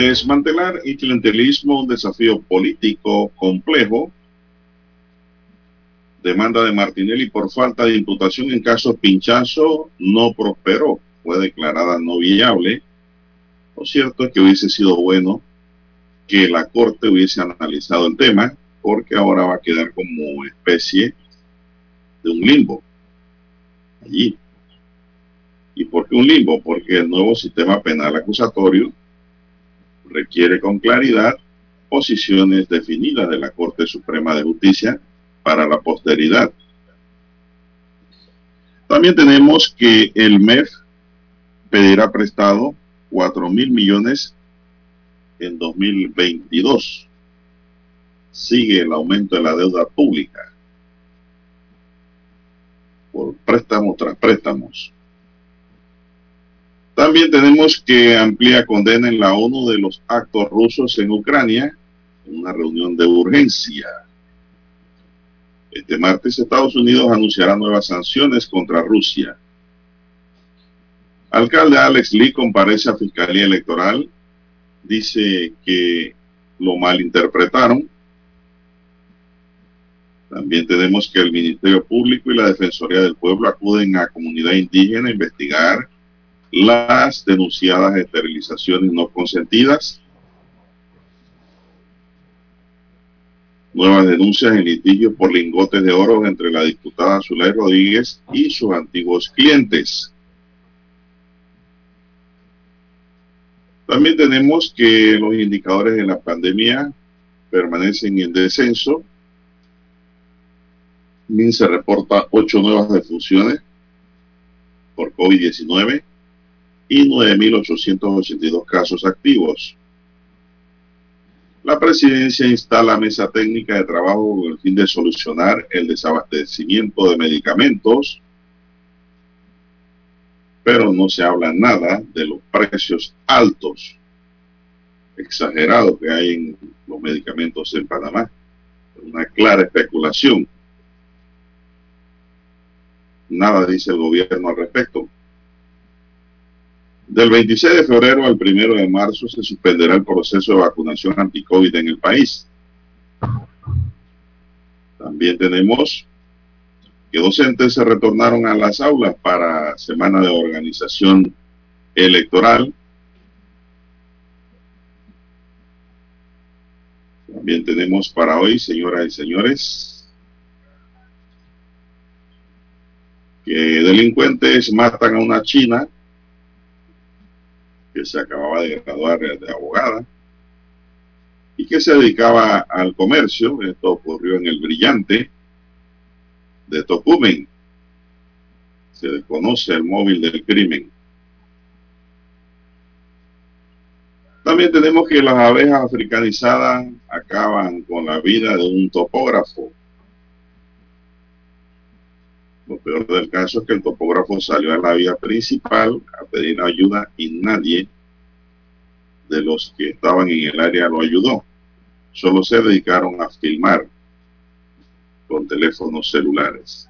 Desmantelar el clientelismo, un desafío político complejo. Demanda de Martinelli por falta de imputación en caso pinchazo no prosperó, fue declarada no viable. Lo cierto es que hubiese sido bueno que la Corte hubiese analizado el tema, porque ahora va a quedar como especie de un limbo allí. ¿Y por qué un limbo? Porque el nuevo sistema penal acusatorio requiere con claridad posiciones definidas de la Corte Suprema de Justicia para la posteridad. También tenemos que el MEF pedirá prestado 4 mil millones en 2022. Sigue el aumento de la deuda pública por préstamos tras préstamos. También tenemos que amplía condena en la ONU de los actos rusos en Ucrania, en una reunión de urgencia. Este martes Estados Unidos anunciará nuevas sanciones contra Rusia. Alcalde Alex Lee comparece a Fiscalía Electoral, dice que lo malinterpretaron. También tenemos que el Ministerio Público y la Defensoría del Pueblo acuden a comunidad indígena a investigar las denunciadas esterilizaciones no consentidas, nuevas denuncias en litigio por lingotes de oro entre la diputada Zulay Rodríguez y sus antiguos clientes. También tenemos que los indicadores de la pandemia permanecen en descenso. MIN se reporta ocho nuevas defunciones por COVID-19 y 9.882 casos activos. La presidencia instala mesa técnica de trabajo con el fin de solucionar el desabastecimiento de medicamentos, pero no se habla nada de los precios altos, exagerados que hay en los medicamentos en Panamá. Una clara especulación. Nada dice el gobierno al respecto. Del 26 de febrero al 1 de marzo se suspenderá el proceso de vacunación anti-COVID en el país. También tenemos que docentes se retornaron a las aulas para semana de organización electoral. También tenemos para hoy, señoras y señores, que delincuentes matan a una china que se acababa de graduar de abogada y que se dedicaba al comercio. Esto ocurrió en el brillante de Tocumen. Se desconoce el móvil del crimen. También tenemos que las abejas africanizadas acaban con la vida de un topógrafo. Lo peor del caso es que el topógrafo salió a la vía principal a pedir ayuda y nadie de los que estaban en el área lo ayudó. Solo se dedicaron a filmar con teléfonos celulares.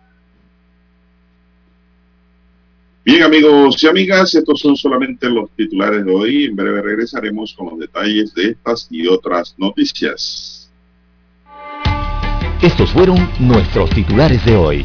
Bien amigos y amigas, estos son solamente los titulares de hoy. En breve regresaremos con los detalles de estas y otras noticias. Estos fueron nuestros titulares de hoy.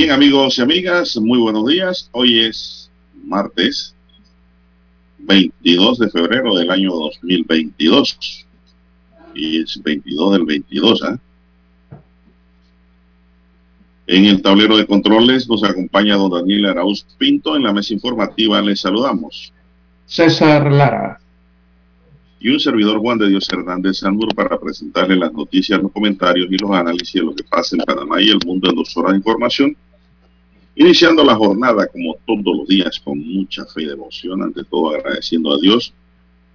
Bien amigos y amigas, muy buenos días. Hoy es martes 22 de febrero del año 2022. Y es 22 del 22. ¿eh? En el tablero de controles nos acompaña don Daniel Arauz Pinto. En la mesa informativa les saludamos. César Lara y un servidor Juan de Dios Hernández Sandur para presentarle las noticias, los comentarios y los análisis de lo que pasa en Panamá y el mundo en dos horas de información. Iniciando la jornada como todos los días con mucha fe y devoción, ante todo agradeciendo a Dios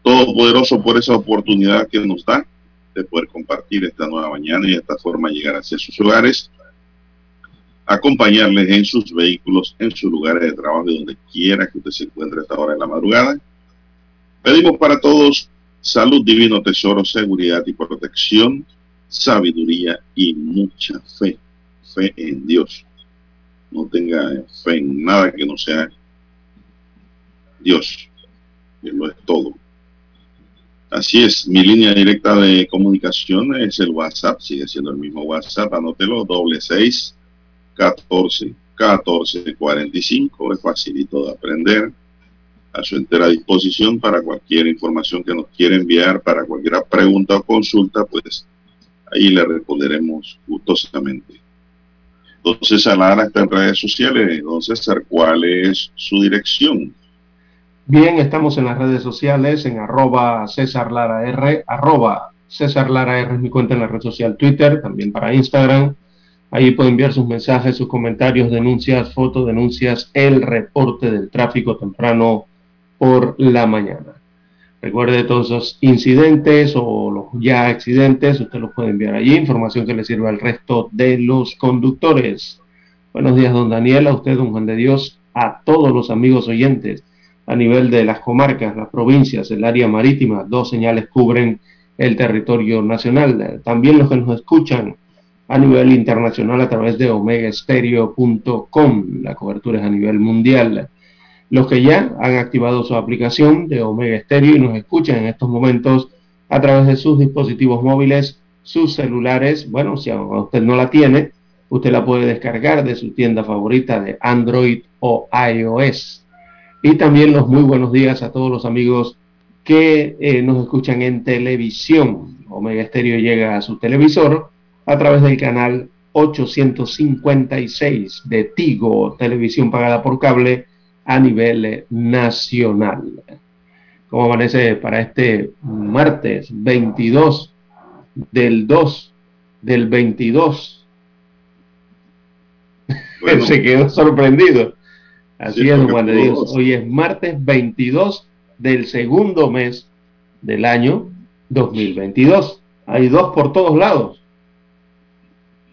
Todopoderoso por esa oportunidad que nos da de poder compartir esta nueva mañana y de esta forma llegar hacia sus hogares, acompañarles en sus vehículos, en sus lugares de trabajo, donde quiera que usted se encuentre a esta hora de la madrugada. Pedimos para todos salud, divino tesoro, seguridad y protección, sabiduría y mucha fe, fe en Dios. No tenga fe en nada que no sea Dios, que lo es todo. Así es, mi línea directa de comunicación es el WhatsApp, sigue siendo el mismo WhatsApp, anótelo, doble seis, catorce, catorce, cuarenta y cinco, es facilito de aprender a su entera disposición para cualquier información que nos quiera enviar, para cualquier pregunta o consulta, pues ahí le responderemos gustosamente. Don César Lara está en redes sociales. Don César, ¿cuál es su dirección? Bien, estamos en las redes sociales, en arroba César Lara R, arroba César Lara R es mi cuenta en la red social Twitter, también para Instagram. Ahí puede enviar sus mensajes, sus comentarios, denuncias, fotos, denuncias, el reporte del tráfico temprano por la mañana. Recuerde todos esos incidentes o los ya accidentes, usted los puede enviar allí, información que le sirva al resto de los conductores. Buenos días, don Daniel, a usted, don Juan de Dios, a todos los amigos oyentes a nivel de las comarcas, las provincias, el área marítima, dos señales cubren el territorio nacional. También los que nos escuchan a nivel internacional a través de omegaestereo.com, la cobertura es a nivel mundial los que ya han activado su aplicación de Omega Stereo y nos escuchan en estos momentos a través de sus dispositivos móviles, sus celulares. Bueno, si usted no la tiene, usted la puede descargar de su tienda favorita de Android o iOS. Y también los muy buenos días a todos los amigos que eh, nos escuchan en televisión. Omega Stereo llega a su televisor a través del canal 856 de Tigo, televisión pagada por cable a nivel nacional. ¿Cómo amanece para este martes 22 del 2 del 22? Se quedó sorprendido. Así es, Juan de Dios. Hoy es martes 22 del segundo mes del año 2022. Hay dos por todos lados.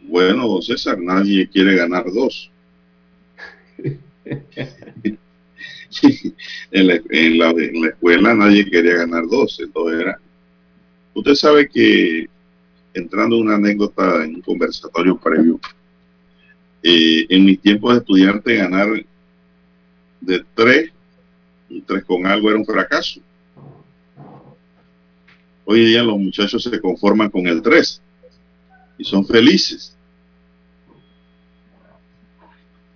Bueno, César, nadie quiere ganar dos. en, la, escuela nadie quería ganar 12, todo era. Usted sabe que, entrando en una anécdota en un conversatorio previo, eh, en mis tiempos de estudiante ganar de 3, un 3 con algo era un fracaso. Hoy día los muchachos se conforman con el 3 y son felices.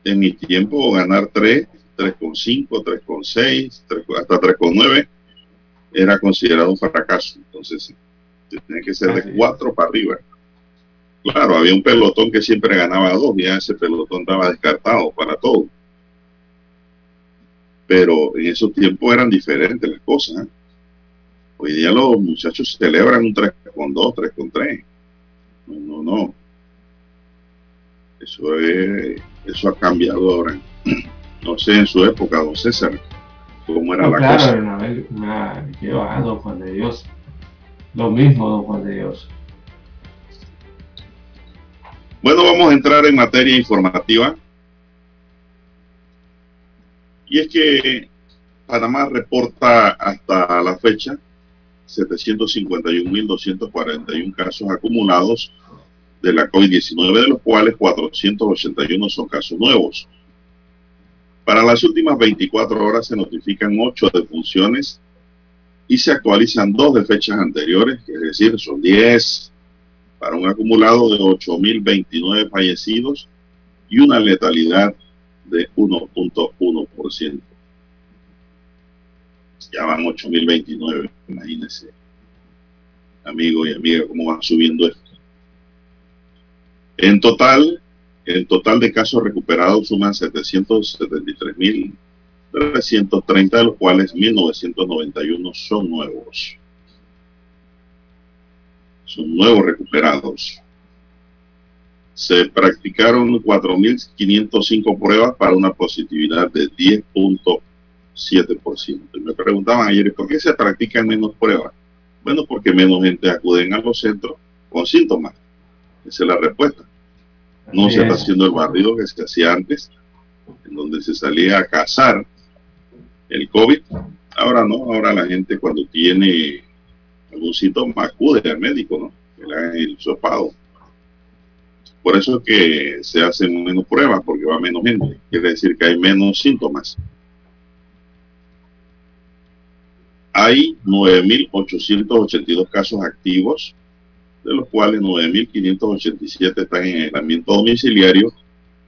En mi tiempo ganar 3 3,5, 3,6, hasta 3,9 era considerado un fracaso. Entonces, tenía que ser de 4 para arriba. Claro, había un pelotón que siempre ganaba dos, y ya ese pelotón estaba descartado para todo. Pero en esos tiempos eran diferentes las cosas. ¿eh? Hoy día los muchachos celebran un 3 con 2, 3 con 3. No, no, no. Eso, es, eso ha cambiado ahora. No sé en su época, don César, cómo era la claro, cosa. Qué va, don Juan de Dios. Lo mismo, don Juan de Dios. Bueno, vamos a entrar en materia informativa. Y es que Panamá reporta hasta la fecha 751.241 casos acumulados de la COVID-19, de los cuales 481 son casos nuevos. Para las últimas 24 horas se notifican 8 defunciones y se actualizan 2 de fechas anteriores, es decir, son 10 para un acumulado de 8.029 fallecidos y una letalidad de 1.1%. Ya van 8.029, imagínense, amigo y amiga, cómo va subiendo esto. En total, el total de casos recuperados suman 773.330, de los cuales 1.991 son nuevos son nuevos recuperados. Se practicaron 4.505 pruebas para una positividad de 10.7%. Me preguntaban ayer, ¿por qué se practican menos pruebas? Bueno, porque menos gente acuden a los centros con síntomas. Esa es la respuesta. No se está haciendo el barrido que se hacía antes, en donde se salía a cazar el COVID. Ahora no, ahora la gente cuando tiene algún síntoma acude al médico, ¿no? Que le hagan el sopado. Por eso es que se hacen menos pruebas, porque va menos gente. Quiere decir que hay menos síntomas. Hay 9.882 casos activos, de los cuales 9.587 están en aislamiento domiciliario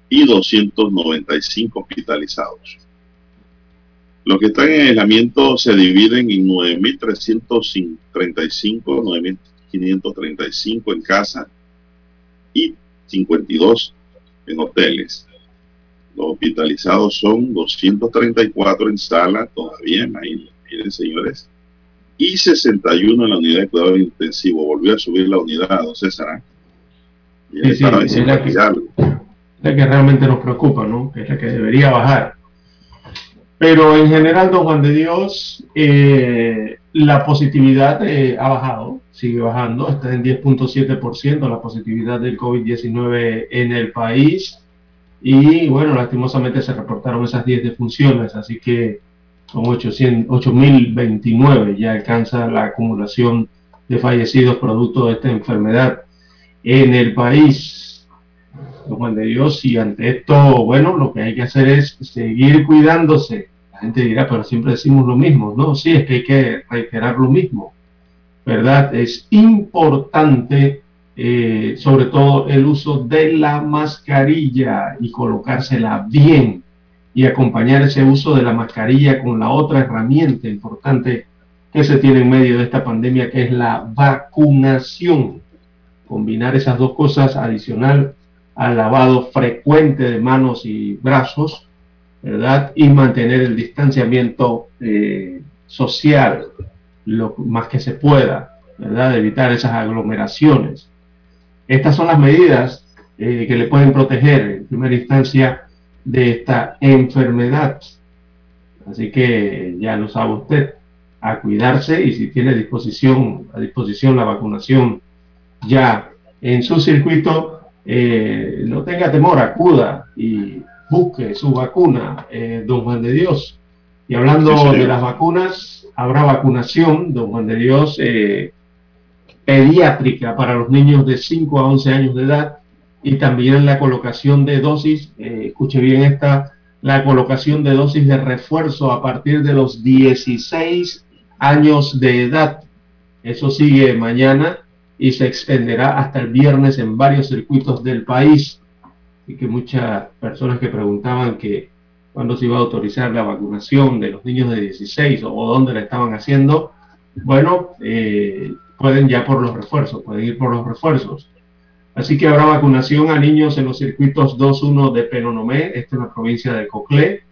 y 295 hospitalizados. Los que están en aislamiento se dividen en 9.335, 9.535 en casa y 52 en hoteles. Los hospitalizados son 234 en sala, todavía, miren señores, y 61 en la unidad de cuidado intensivo. Volvió a subir la unidad, don César. Y sí, es la que, la que realmente nos preocupa, ¿no? Es la que debería bajar. Pero en general, don Juan de Dios, eh, la positividad eh, ha bajado, sigue bajando, está en 10.7% la positividad del COVID-19 en el país. Y bueno, lastimosamente se reportaron esas 10 defunciones, así que con 8.029 ya alcanza la acumulación de fallecidos producto de esta enfermedad en el país. Juan de Dios, y ante esto, bueno, lo que hay que hacer es seguir cuidándose. La gente dirá, pero siempre decimos lo mismo. No, sí, es que hay que reiterar lo mismo, ¿verdad? Es importante, eh, sobre todo, el uso de la mascarilla y colocársela bien y acompañar ese uso de la mascarilla con la otra herramienta importante que se tiene en medio de esta pandemia, que es la vacunación. Combinar esas dos cosas adicional al lavado frecuente de manos y brazos, ¿verdad? Y mantener el distanciamiento eh, social lo más que se pueda, ¿verdad? evitar esas aglomeraciones. Estas son las medidas eh, que le pueden proteger en primera instancia de esta enfermedad. Así que ya lo sabe usted, a cuidarse y si tiene disposición, a disposición la vacunación ya en su circuito, eh, no tenga temor, acuda y busque su vacuna, eh, don Juan de Dios. Y hablando de las vacunas, habrá vacunación, don Juan de Dios, eh, pediátrica para los niños de 5 a 11 años de edad y también la colocación de dosis, escuche bien esta, la colocación de dosis de refuerzo a partir de los 16 años de edad. Eso sigue mañana y se extenderá hasta el viernes en varios circuitos del país. Y que muchas personas que preguntaban que cuándo se iba a autorizar la vacunación de los niños de 16 o, dónde la estaban haciendo, bueno, eh, pueden ya por los refuerzos, pueden ir por los refuerzos. Así que habrá vacunación a niños en los circuitos 2.1 de Penonomé, esto es la provincia de Coclé.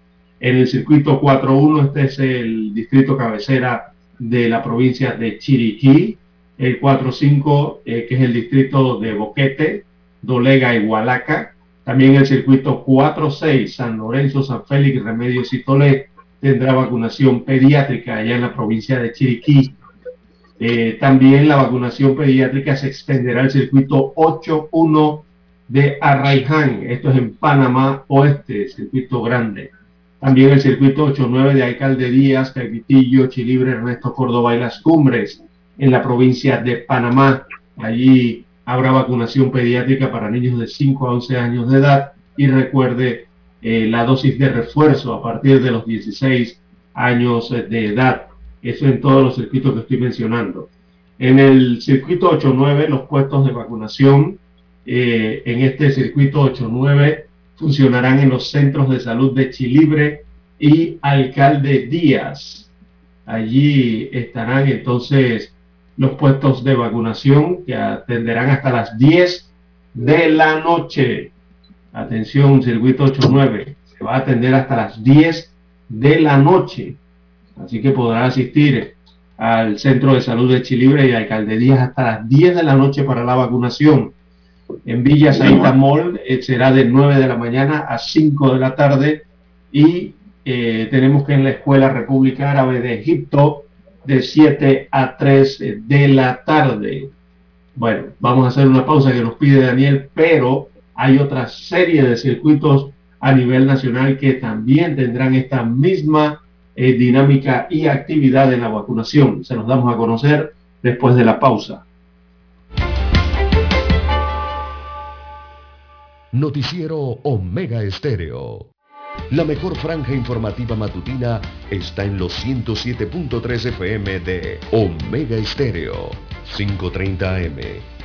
En el circuito 4.1, este es el distrito cabecera de la provincia de Chiriquí. El 4.5, eh, que es el distrito de Boquete, Dolega y Hualaca. También el circuito 4.6, San Lorenzo, San Félix, Remedios y Tolé, tendrá vacunación pediátrica allá en la provincia de Chiriquí. Eh, también la vacunación pediátrica se extenderá al circuito 8.1 de Arraiján, esto es en Panamá Oeste, circuito grande. También el circuito 8.9 de Alcalderías, Caquitillo, Chilibre, Ernesto Córdoba y Las Cumbres, en la provincia de Panamá. Allí habrá vacunación pediátrica para niños de 5 a 11 años de edad y recuerde eh, la dosis de refuerzo a partir de los 16 años de edad. Eso en todos los circuitos que estoy mencionando. En el circuito 8.9, los puestos de vacunación eh, en este circuito 8.9 funcionarán en los centros de salud de Chilibre y Alcalde Díaz. Allí estarán entonces los puestos de vacunación que atenderán hasta las 10 de la noche. Atención, circuito 89, se va a atender hasta las 10 de la noche. Así que podrá asistir al Centro de Salud de Chilibre y Alcaldías hasta las 10 de la noche para la vacunación. En Villa Saita Mall eh, será de 9 de la mañana a 5 de la tarde y eh, tenemos que en la Escuela República Árabe de Egipto de 7 a 3 de la tarde. Bueno, vamos a hacer una pausa que nos pide Daniel, pero hay otra serie de circuitos a nivel nacional que también tendrán esta misma eh, dinámica y actividad en la vacunación. Se los damos a conocer después de la pausa. Noticiero Omega Estéreo. La mejor franja informativa matutina está en los 107.3 FM de Omega Estéreo, 530 AM.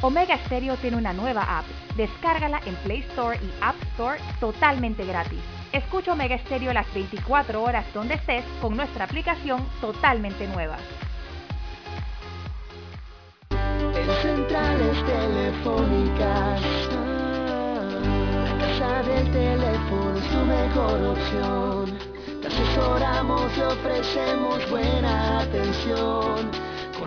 Omega Stereo tiene una nueva app. Descárgala en Play Store y App Store totalmente gratis. Escucha Omega Stereo las 24 horas donde estés con nuestra aplicación totalmente nueva. En centrales telefónicas, la casa del teléfono es tu mejor opción asesoramos y ofrecemos buena atención.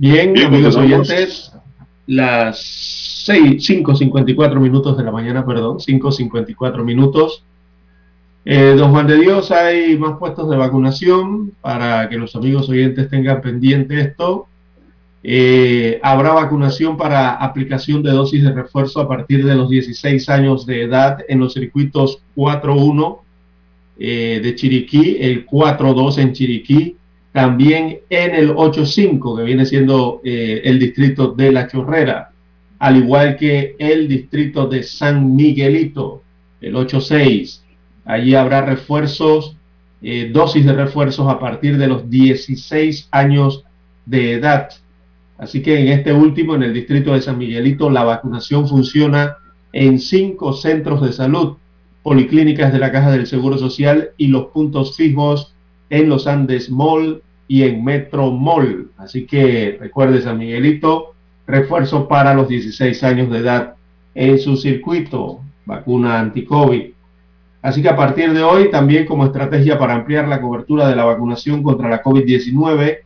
Bien, amigos oyentes, las 5.54 minutos de la mañana, perdón, 5.54 minutos. Eh, don Juan de Dios, hay más puestos de vacunación para que los amigos oyentes tengan pendiente esto. Eh, habrá vacunación para aplicación de dosis de refuerzo a partir de los 16 años de edad en los circuitos 4.1 eh, de Chiriquí, el 4.2 en Chiriquí, también en el 85, que viene siendo eh, el distrito de La Chorrera, al igual que el distrito de San Miguelito, el 86. Allí habrá refuerzos, eh, dosis de refuerzos a partir de los 16 años de edad. Así que en este último, en el distrito de San Miguelito, la vacunación funciona en cinco centros de salud, policlínicas de la Caja del Seguro Social y los puntos fijos en los Andes Mall y en Metro Mall. Así que recuerde San Miguelito, refuerzo para los 16 años de edad en su circuito, vacuna anti-COVID. Así que a partir de hoy, también como estrategia para ampliar la cobertura de la vacunación contra la COVID-19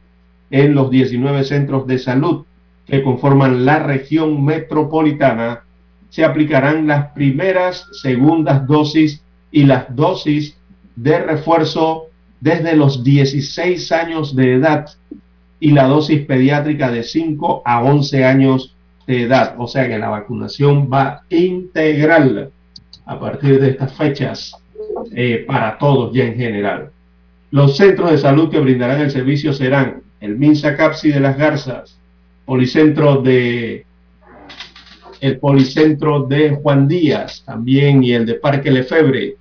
en los 19 centros de salud que conforman la región metropolitana, se aplicarán las primeras, segundas dosis y las dosis de refuerzo desde los 16 años de edad y la dosis pediátrica de 5 a 11 años de edad. O sea que la vacunación va integral a partir de estas fechas eh, para todos ya en general. Los centros de salud que brindarán el servicio serán el Minsa Capsi de las Garzas, el Policentro de Juan Díaz también y el de Parque Lefebre,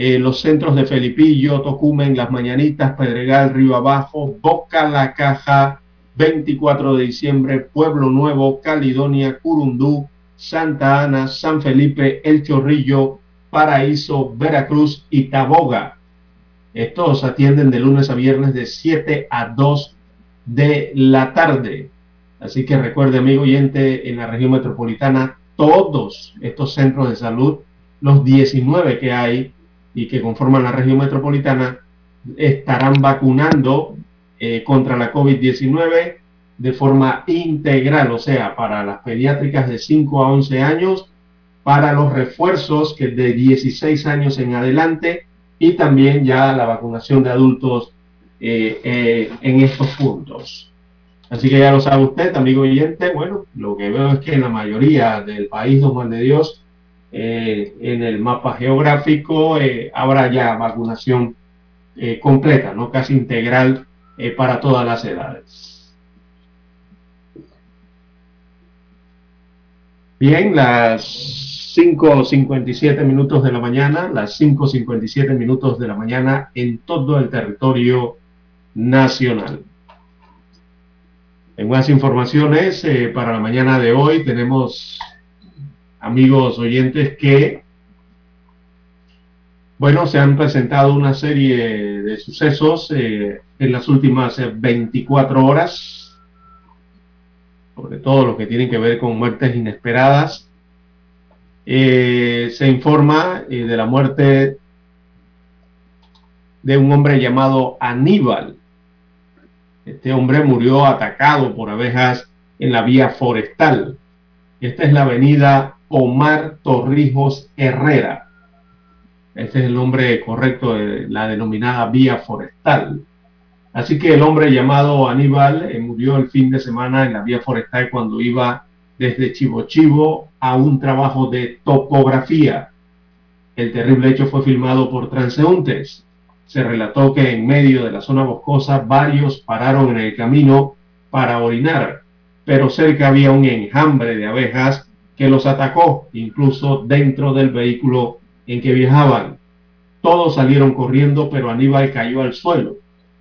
eh, los centros de Felipillo, Tocumen, Las Mañanitas, Pedregal, Río Abajo, Boca La Caja, 24 de diciembre, Pueblo Nuevo, Caledonia, Curundú, Santa Ana, San Felipe, El Chorrillo, Paraíso, Veracruz y Taboga. Estos atienden de lunes a viernes de 7 a 2 de la tarde. Así que recuerde, amigo oyente, en la región metropolitana, todos estos centros de salud, los 19 que hay, y que conforman la región metropolitana estarán vacunando eh, contra la COVID-19 de forma integral, o sea, para las pediátricas de 5 a 11 años, para los refuerzos que de 16 años en adelante y también ya la vacunación de adultos eh, eh, en estos puntos. Así que ya lo sabe usted, amigo oyente, bueno, lo que veo es que en la mayoría del país, don Juan de Dios, eh, en el mapa geográfico, eh, habrá ya vacunación eh, completa, ¿no? casi integral para todas las edades. Bien, las 5.57 minutos de la mañana, las 5.57 minutos de la mañana en todo el territorio nacional. En más informaciones, para la mañana de hoy tenemos amigos oyentes, que, bueno, se han presentado una serie de sucesos eh, en las últimas 24 horas, sobre todo lo que tienen que ver con muertes inesperadas. Eh, se informa eh, de la muerte de un hombre llamado Aníbal. Este hombre murió atacado por abejas en la vía forestal. Esta es la avenida Omar Torrijos Herrera. Este es el nombre correcto de la denominada vía forestal. Así que el hombre llamado Aníbal eh, murió el fin de semana en la vía forestal cuando iba desde Chivo Chivo a un trabajo de topografía. El terrible hecho fue filmado por transeúntes. Se relató que en medio de la zona boscosa varios pararon en el camino para orinar, pero cerca había un enjambre de abejas que los atacó, incluso dentro del vehículo en que viajaban. Todos salieron corriendo, pero Aníbal cayó al suelo.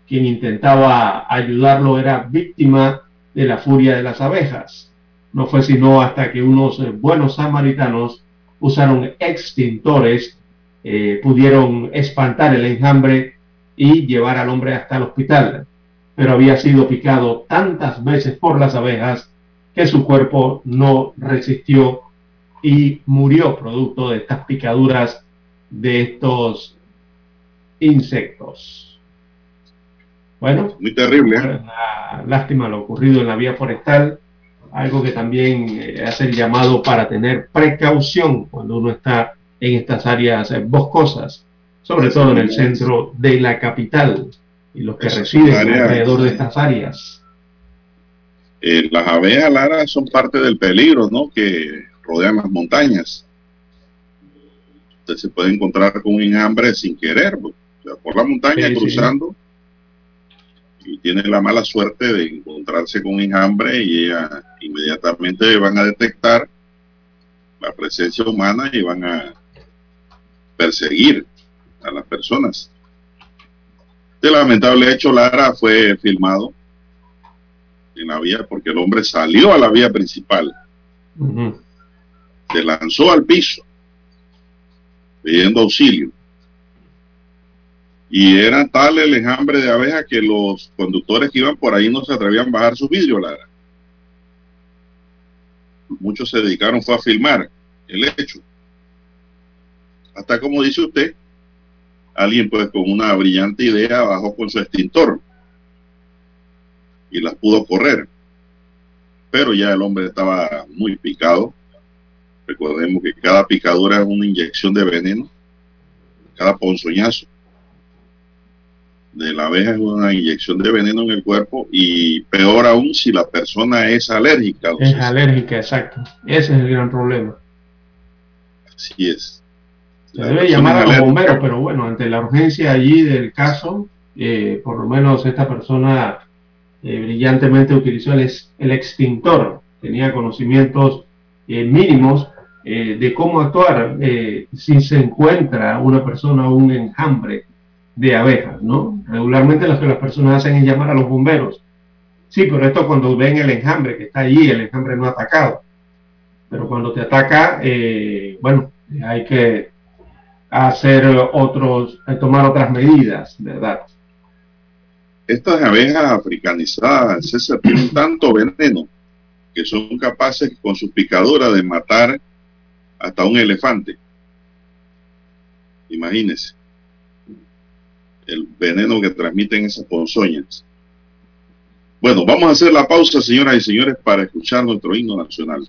Quien intentaba ayudarlo era víctima de la furia de las abejas. No fue sino hasta que unos buenos samaritanos usaron extintores, eh, pudieron espantar el enjambre y llevar al hombre hasta el hospital. Pero había sido picado tantas veces por las abejas que su cuerpo no resistió y murió producto de estas picaduras de estos insectos. Bueno, muy terrible. ¿eh? lástima lo ocurrido en la vía forestal, algo que también eh, hace el llamado para tener precaución cuando uno está en estas áreas eh, boscosas, sobre todo en el centro de la capital y los que residen alrededor de estas áreas. Eh, las abejas, Lara, son parte del peligro, ¿no? Que rodean las montañas. Usted se puede encontrar con un enjambre sin querer, pues, por la montaña cruzando. y tiene la mala suerte de encontrarse con enjambre y ella inmediatamente van a detectar la presencia humana y van a perseguir a las personas. Este lamentable hecho, Lara, fue filmado en la vía porque el hombre salió a la vía principal, se lanzó al piso pidiendo auxilio. Y era tal el enjambre de abejas que los conductores que iban por ahí no se atrevían a bajar su vidrio, Lara. Muchos se dedicaron fue a filmar el hecho. Hasta como dice usted, alguien pues con una brillante idea bajó con su extintor y las pudo correr. Pero ya el hombre estaba muy picado. Recordemos que cada picadura es una inyección de veneno, cada ponzoñazo de la abeja es una inyección de veneno en el cuerpo y peor aún si la persona es alérgica. Es alérgica, exacto. Ese es el gran problema. Así es. Se debe llamar a los bomberos, pero bueno, ante la urgencia allí del caso, eh, por lo menos esta persona eh, brillantemente utilizó el, extintor, tenía conocimientos eh, mínimos de cómo actuar si se encuentra una persona un enjambre de abejas, ¿no? Regularmente lo que las personas hacen es llamar a los bomberos. Sí, pero esto cuando ven el enjambre que está allí, el enjambre no ha atacado. Pero cuando te ataca, eh, bueno, hay que hacer otros, tomar otras medidas, ¿verdad? Estas abejas africanizadas, César, tienen tanto veneno que son capaces con su picadura de matar hasta un elefante. Imagínense el veneno que transmiten esas ponzoñas. Bueno, vamos a hacer la pausa, señoras y señores, para escuchar nuestro himno nacional.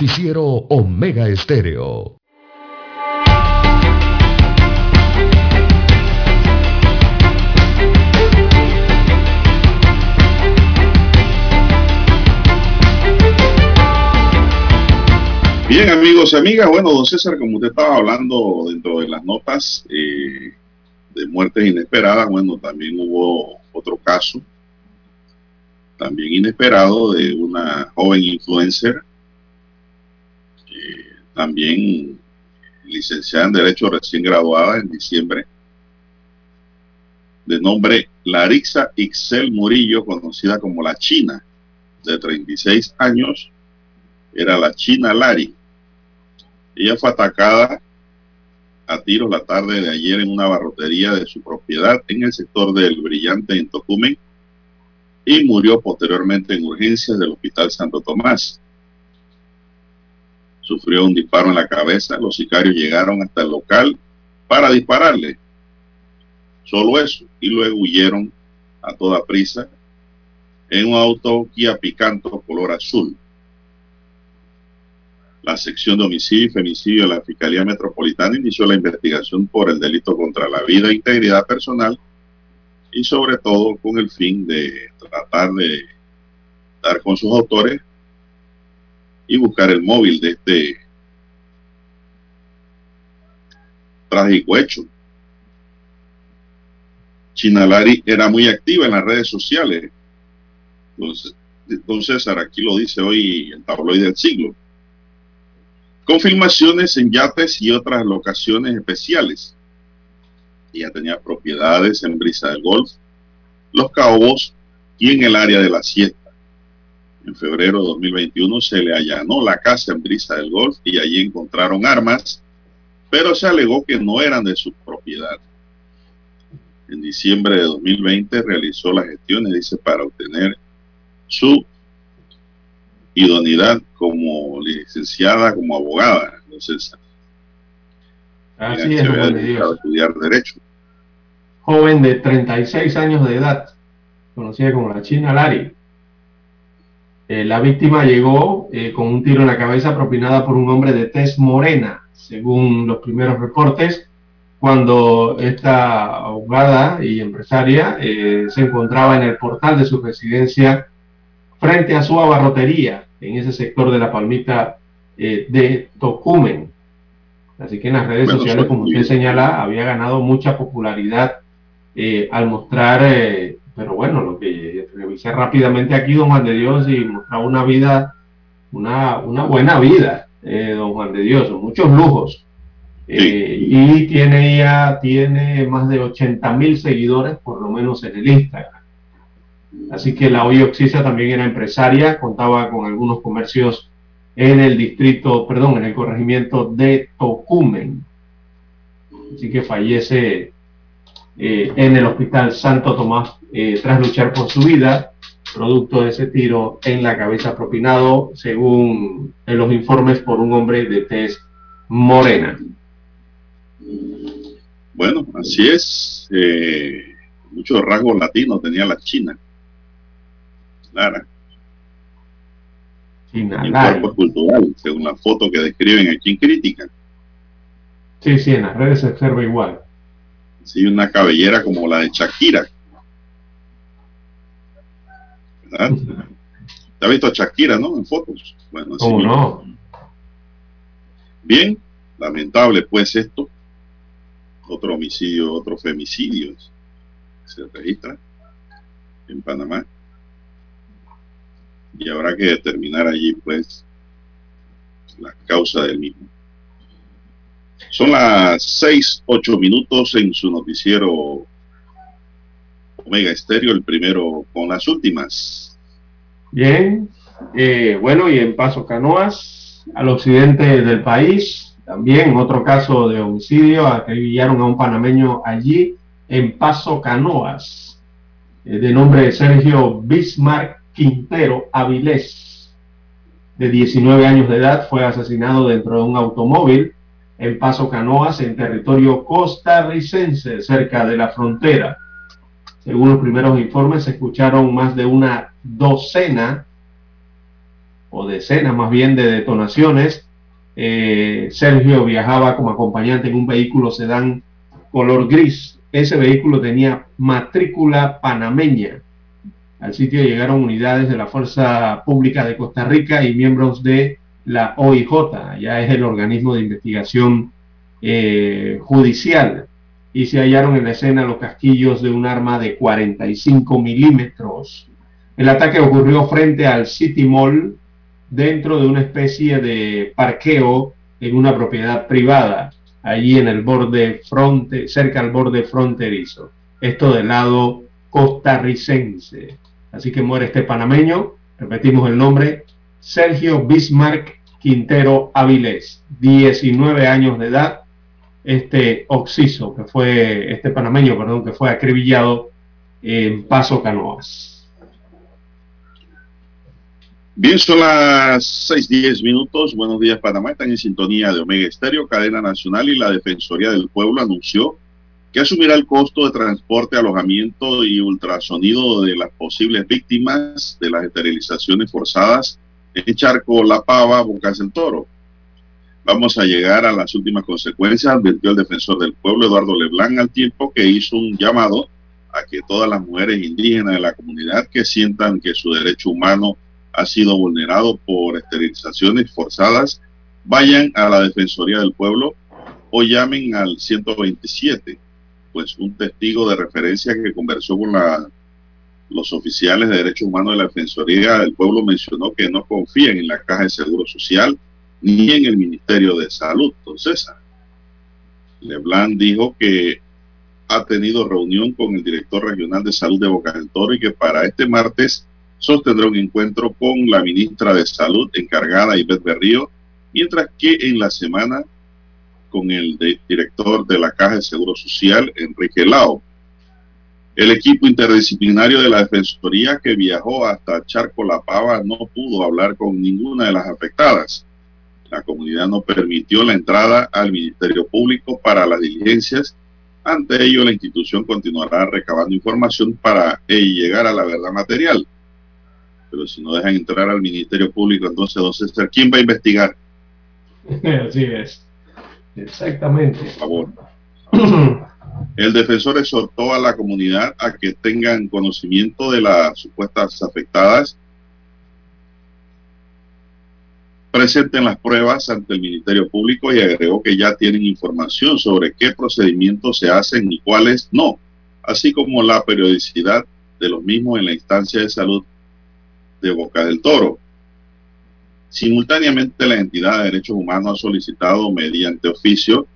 Noticiero Omega Estéreo. Bien, amigos y amigas, bueno, don César, como usted estaba hablando dentro de las notas eh, de muertes inesperadas, bueno, también hubo otro caso, también inesperado, de una joven influencer, también licenciada en Derecho recién graduada en diciembre, de nombre Larixa Ixel Murillo, conocida como la China, de 36 años, era la China Lari ella fue atacada a tiros la tarde de ayer en una barrotería de su propiedad en el sector del Brillante en Tocumen y murió posteriormente en urgencias del Hospital Santo Tomás. Sufrió un disparo en la cabeza. Los sicarios llegaron hasta el local para dispararle. Solo eso. Y luego huyeron a toda prisa en un auto Kia Picanto color azul. La sección de homicidio y femicidio de la Fiscalía Metropolitana inició la investigación por el delito contra la vida e integridad personal y sobre todo con el fin de tratar de dar con sus autores y buscar el móvil de este trágico hecho. Chinalari era muy activa en las redes sociales. Entonces, aquí lo dice hoy el tabloide del siglo Confirmaciones en yates y otras locaciones especiales. Ella tenía propiedades en Brisa del Golf, Los Cabos y en el área de la Siesta. En febrero de 2021 se le allanó la casa en Brisa del Golf y allí encontraron armas, pero se alegó que no eran de su propiedad. En diciembre de 2020 realizó las gestiones, dice, para obtener su idoneidad como licenciada, como abogada. Entonces, Así es, estudiar Derecho. Joven de 36 años de edad, conocida como la China Lari. Eh, la víctima llegó eh, con un tiro en la cabeza propinada por un hombre de tez morena, según los primeros reportes, cuando esta abogada y empresaria eh, se encontraba en el portal de su residencia frente a su abarrotería en ese sector de la palmita de Tocumen. Así que en las redes sociales, como usted señala, había ganado mucha popularidad al mostrar, pero bueno, lo que revisé rápidamente aquí, don Juan de Dios, y mostraba una vida, una, una buena vida, don Juan de Dios, muchos lujos. y tiene ya tiene más de 80 mil seguidores, por lo menos en el Instagram. Así que la Oxisa también era empresaria, contaba con algunos comercios en el distrito, perdón, en el corregimiento de Tocumen. Así que fallece eh, en el hospital Santo Tomás eh, tras luchar por su vida, producto de ese tiro en la cabeza propinado, según en los informes por un hombre de tez morena. Bueno, así es. Eh, muchos rasgos latinos tenía la China. Lara. El cuerpo cultural, según la foto que describen aquí en Crítica. Sí, sí, en las redes se observa igual. Sí, una cabellera como la de Shakira. ¿Verdad? ¿Te ha visto a Shakira, no? En fotos. Bueno, así no? Bien, lamentable pues esto. Otro homicidio, otro femicidio se registra en Panamá y habrá que determinar allí pues la causa del mismo. Son las seis, ocho minutos en su noticiero Omega Estéreo, el primero con las últimas. Bien, eh, bueno, y en Paso Canoas, al occidente del país, también otro caso de homicidio, acribillaron a un panameño allí en Paso Canoas, eh, de nombre Sergio Bismarck Quintero Avilés, de 19 años de edad, fue asesinado dentro de un automóvil en Paso Canoas, en territorio costarricense, cerca de la frontera. Según los primeros informes, se escucharon más de una docena o decenas más bien de detonaciones. Eh, Sergio viajaba como acompañante en un vehículo sedán color gris. Ese vehículo tenía matrícula panameña. Al sitio llegaron unidades de la Fuerza Pública de Costa Rica y miembros de la OIJ, ya es el organismo de investigación eh, judicial, y se hallaron en la escena los casquillos de un arma de 45 milímetros. El ataque ocurrió frente al City Mall, dentro de una especie de parqueo en una propiedad privada, allí en el borde fronte, cerca al borde fronterizo. Esto del lado costarricense. Así que muere este panameño, repetimos el nombre, Sergio Bismarck Quintero Avilés, 19 años de edad, este Oxiso, que fue, este panameño, perdón, que fue acribillado en Paso Canoas. Bien, son las 6:10 minutos. Buenos días, Panamá. Están en sintonía de Omega Estéreo, cadena nacional y la Defensoría del Pueblo anunció que asumirá el costo de transporte, alojamiento y ultrasonido de las posibles víctimas de las esterilizaciones forzadas en Charco, La Pava, Bocas del Toro. Vamos a llegar a las últimas consecuencias, advirtió el defensor del pueblo Eduardo Leblanc al tiempo que hizo un llamado a que todas las mujeres indígenas de la comunidad que sientan que su derecho humano ha sido vulnerado por esterilizaciones forzadas vayan a la Defensoría del Pueblo o llamen al 127 pues un testigo de referencia que conversó con la, los oficiales de derechos humanos de la Defensoría del Pueblo mencionó que no confían en la Caja de Seguro Social ni en el Ministerio de Salud. Entonces, Leblanc dijo que ha tenido reunión con el director regional de salud de Boca del Toro y que para este martes sostendrá un encuentro con la ministra de Salud encargada, Ivette Berrío, mientras que en la semana con el director de la Caja de Seguro Social, Enrique Lao. El equipo interdisciplinario de la Defensoría que viajó hasta Charco La Pava no pudo hablar con ninguna de las afectadas. La comunidad no permitió la entrada al Ministerio Público para las diligencias. Ante ello, la institución continuará recabando información para llegar a la verdad material. Pero si no dejan entrar al Ministerio Público, entonces, entonces ¿quién va a investigar? Así es. Exactamente. Por favor. El defensor exhortó a la comunidad a que tengan conocimiento de las supuestas afectadas, presenten las pruebas ante el Ministerio Público y agregó que ya tienen información sobre qué procedimientos se hacen y cuáles no, así como la periodicidad de los mismos en la instancia de salud de Boca del Toro. Simultáneamente, la entidad de derechos humanos ha solicitado mediante oficio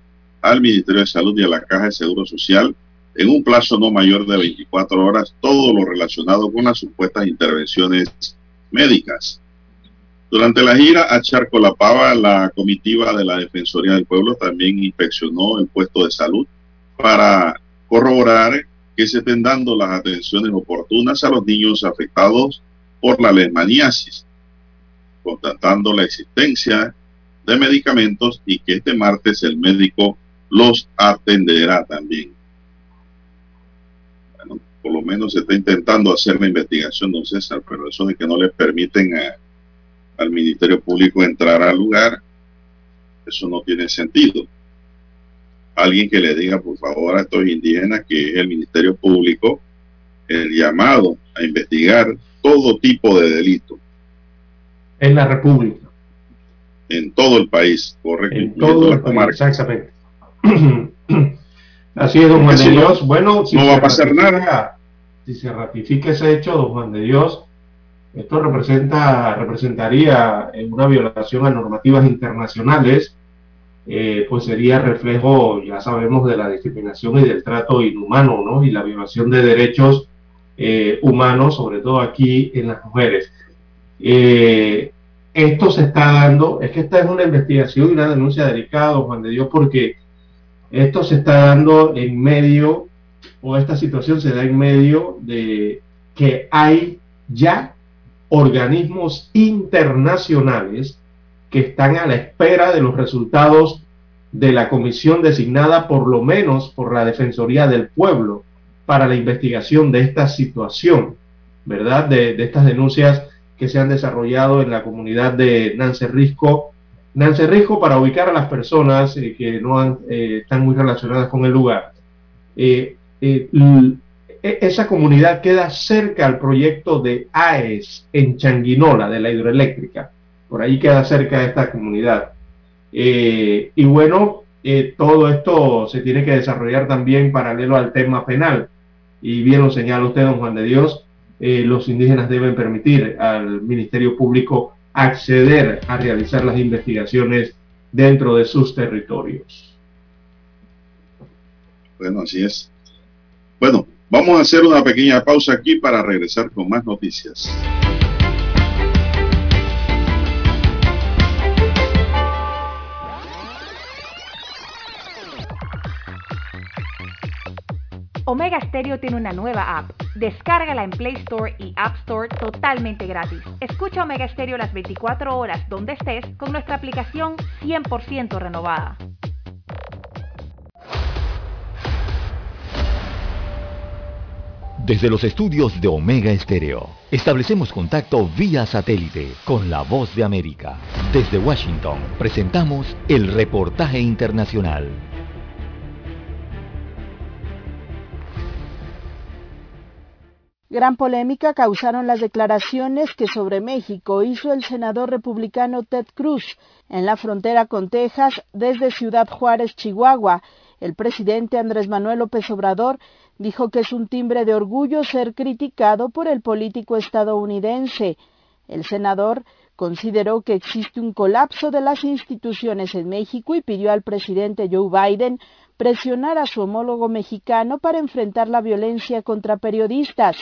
al Ministerio de Salud y a la Caja de Seguro Social en un plazo no mayor de 24 horas todo lo relacionado con las supuestas intervenciones médicas. Durante la gira a Charco La comitiva de la Defensoría del Pueblo también inspeccionó el puesto de salud para corroborar que se estén dando las atenciones oportunas a los niños afectados por la leishmaniasis constatando la existencia de medicamentos y que este martes el médico los atenderá también. Bueno, por lo menos se está intentando hacer la investigación, don César, pero eso de que no le permiten al Ministerio Público entrar al lugar, eso no tiene sentido. Alguien que le diga, por favor, a estos indígenas que es el Ministerio Público el llamado a investigar todo tipo de delito en la República. En todo el país, correcto. En todo el país, exactamente. Así es, don Juan de Dios. bueno, si no va a pasar nada. Si se ratifica ese hecho, don Juan de Dios, esto representa, representaría una violación a normativas internacionales, eh, pues sería reflejo, ya sabemos, de la discriminación y del trato inhumano, ¿no? Y la violación de derechos eh, humanos, sobre todo aquí en las mujeres. Eh, esto se está dando, es que esta es una investigación y una denuncia delicada, Juan de Dios, porque esto se está dando en medio, o esta situación se da en medio de que hay ya organismos internacionales que están a la espera de los resultados de la comisión designada por lo menos por la Defensoría del Pueblo para la investigación de esta situación, ¿verdad? De, estas denuncias que se han desarrollado en la comunidad de Nance Risco. Nance Risco, para ubicar a las personas eh, que no eh, están muy relacionadas con el lugar, e, esa comunidad queda cerca al proyecto de AES en Changuinola, de la hidroeléctrica. Por ahí queda cerca de esta comunidad. y bueno, todo esto se tiene que desarrollar también paralelo al tema penal. Y bien lo señala usted, don Juan de Dios, eh, los indígenas deben permitir al Ministerio Público acceder a realizar las investigaciones dentro de sus territorios. Bueno, así es. Bueno, vamos a hacer una pequeña pausa aquí para regresar con más noticias. Omega Stereo tiene una nueva app. Descárgala en Play Store y App Store totalmente gratis. Escucha Omega Stereo las 24 horas donde estés con nuestra aplicación 100% renovada. Desde los estudios de Omega Stereo, establecemos contacto vía satélite con la voz de América. Desde Washington, presentamos el reportaje internacional. Gran polémica causaron las declaraciones que sobre México hizo el senador republicano Ted Cruz en la frontera con Texas desde Ciudad Juárez, Chihuahua. El presidente Andrés Manuel López Obrador dijo que es un timbre de orgullo ser criticado por el político estadounidense. El senador consideró que existe un colapso de las instituciones en México y pidió al presidente Joe Biden presionar a su homólogo mexicano para enfrentar la violencia contra periodistas.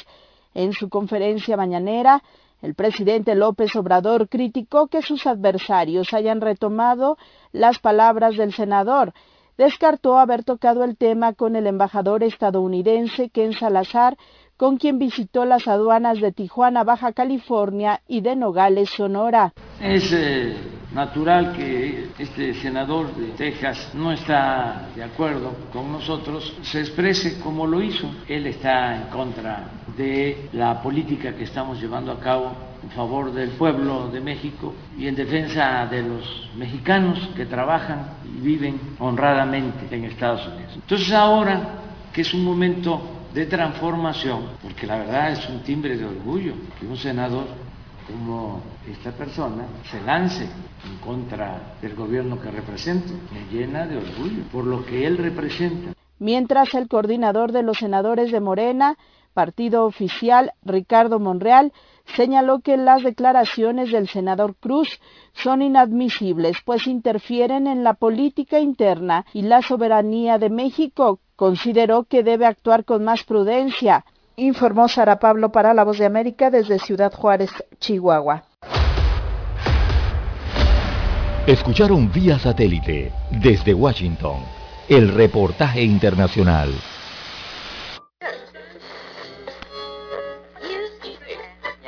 En su conferencia mañanera, el presidente López Obrador criticó que sus adversarios hayan retomado las palabras del senador. Descartó haber tocado el tema con el embajador estadounidense Ken Salazar, con quien visitó las aduanas de Tijuana, Baja California y de Nogales, Sonora. Es eh, natural que este senador de Texas no está de acuerdo con nosotros, se exprese como lo hizo. Él está en contra de la política que estamos llevando a cabo en favor del pueblo de México y en defensa de los mexicanos que trabajan y viven honradamente en Estados Unidos. Entonces ahora que es un momento de transformación, porque la verdad es un timbre de orgullo que un senador como esta persona se lance en contra del gobierno que represento. Me llena de orgullo por lo que él representa. Mientras el coordinador de los senadores de Morena, partido oficial, Ricardo Monreal, señaló que las declaraciones del senador Cruz son inadmisibles, pues interfieren en la política interna y la soberanía de México. Consideró que debe actuar con más prudencia. Informó Sara Pablo para La Voz de América desde Ciudad Juárez, Chihuahua. Escucharon vía satélite desde Washington el reportaje internacional.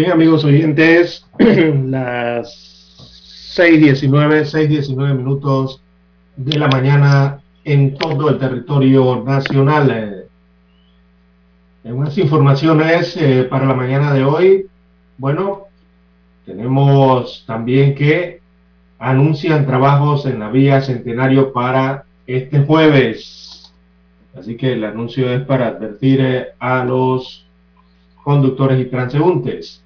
Bien, amigos oyentes, las 6.19, 6.19 minutos de la mañana en todo el territorio nacional. En unas informaciones eh, para la mañana de hoy, bueno, tenemos también que anuncian trabajos en la vía Centenario para este jueves. Así que el anuncio es para advertir eh, a los conductores y transeúntes.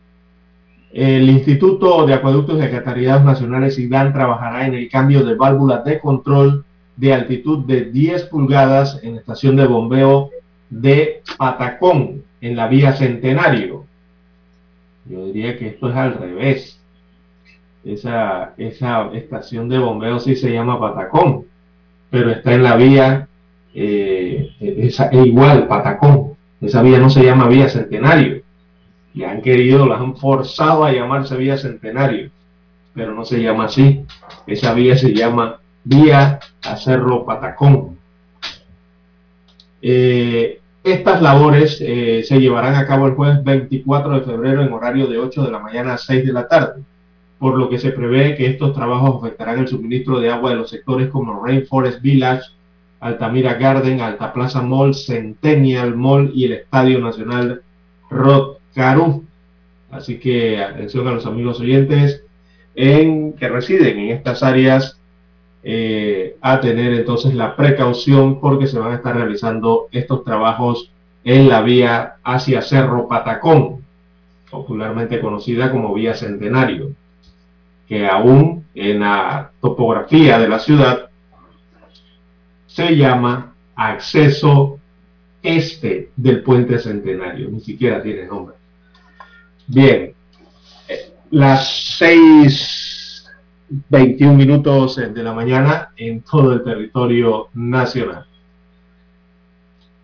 El Instituto de Acueductos y Alcantarillado Nacionales, IDAN, trabajará en el cambio de válvulas de control de altitud de 10 pulgadas en la estación de bombeo de Patacón, en la vía Centenario. Yo diría que esto es al revés. Esa, esa estación de bombeo sí se llama Patacón, pero está en la vía, eh, esa, igual, Patacón. Esa vía no se llama vía Centenario y han querido, las han forzado a llamarse vía centenario, pero no se llama así. Esa vía se llama vía a Cerro Patacón. Eh, estas labores eh, se llevarán a cabo el jueves 24 de febrero en horario de 8 de la mañana a 6 de la tarde, por lo que se prevé que estos trabajos afectarán el suministro de agua de los sectores como Rainforest Village, Altamira Garden, Alta Plaza Mall, Centennial Mall y el Estadio Nacional Rod caro. Así que atención a los amigos oyentes en que residen en estas áreas eh, a tener entonces la precaución porque se van a estar realizando estos trabajos en la vía hacia Cerro Patacón, popularmente conocida como vía Centenario, que aún en la topografía de la ciudad se llama acceso este del puente Centenario, ni siquiera tiene nombre. Bien, las 6.21 minutos de la mañana en todo el territorio nacional.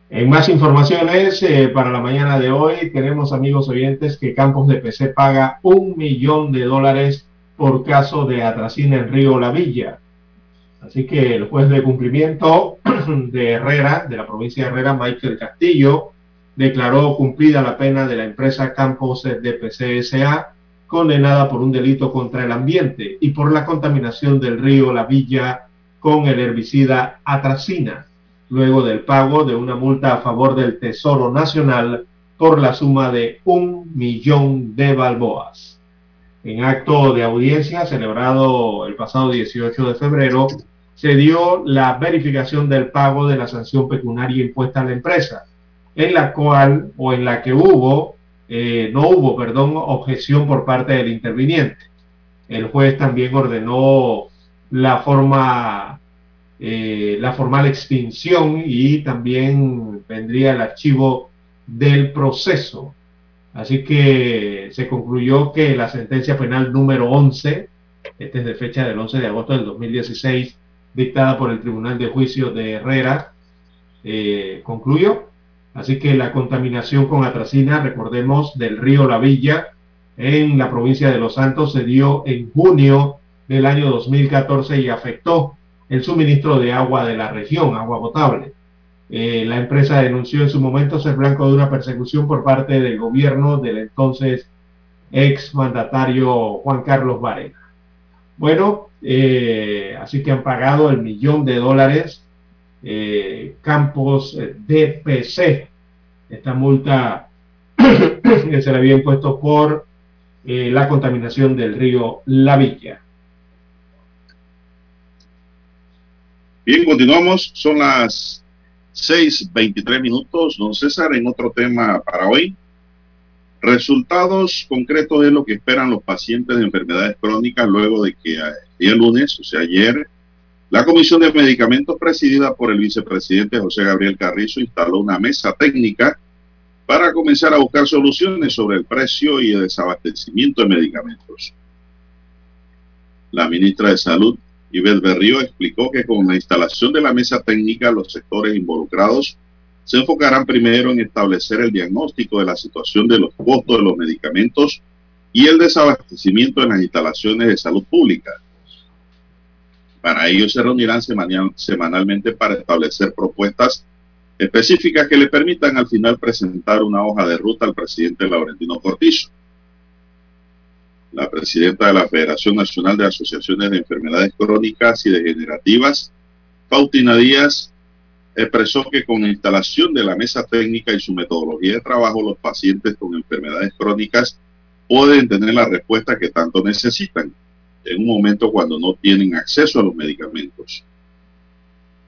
En más informaciones, eh, para la mañana de hoy tenemos amigos oyentes que Campos de PC paga un millón de dólares por caso de atracina en Río La Villa. Así que el juez de cumplimiento de Herrera, de la provincia de Herrera, Michael Castillo, declaró cumplida la pena de la empresa Campos de PCSA, condenada por un delito contra el ambiente y por la contaminación del río La Villa con el herbicida atracina, luego del pago de una multa a favor del Tesoro Nacional por la suma de un millón de balboas. En acto de audiencia celebrado el pasado 18 de febrero, se dio la verificación del pago de la sanción pecuniaria impuesta a la empresa, en la cual o en la que hubo, eh, no hubo, perdón, objeción por parte del interviniente. El juez también ordenó la forma, eh, la formal extinción y también vendría el archivo del proceso. Así que se concluyó que la sentencia penal número 11, este es de fecha del 11 de agosto del 2016, dictada por el Tribunal de Juicio de Herrera, eh, concluyó Así que la contaminación con atracina, recordemos, del río La Villa en la provincia de Los Santos se dio en junio del año 2014 y afectó el suministro de agua de la región, agua potable. Eh, la empresa denunció en su momento ser blanco de una persecución por parte del gobierno del entonces ex mandatario Juan Carlos Varela. Bueno, eh, así que han pagado el millón de dólares eh, campos eh, DPC. Esta multa que se le había impuesto por eh, la contaminación del río La Villa. Bien, continuamos. Son las 6.23 minutos. Don César, en otro tema para hoy. Resultados concretos de lo que esperan los pacientes de enfermedades crónicas luego de que el día lunes, o sea, ayer, la Comisión de Medicamentos, presidida por el vicepresidente José Gabriel Carrizo, instaló una mesa técnica para comenzar a buscar soluciones sobre el precio y el desabastecimiento de medicamentos. La ministra de Salud, Ivette Berrío, explicó que con la instalación de la mesa técnica, los sectores involucrados se enfocarán primero en establecer el diagnóstico de la situación de los costos de los medicamentos y el desabastecimiento en las instalaciones de salud pública para ello se reunirán semanalmente para establecer propuestas específicas que le permitan al final presentar una hoja de ruta al presidente Laurentino Cortizo. La presidenta de la Federación Nacional de Asociaciones de Enfermedades Crónicas y Degenerativas, Fautina Díaz, expresó que con la instalación de la mesa técnica y su metodología de trabajo, los pacientes con enfermedades crónicas pueden tener la respuesta que tanto necesitan en un momento cuando no tienen acceso a los medicamentos.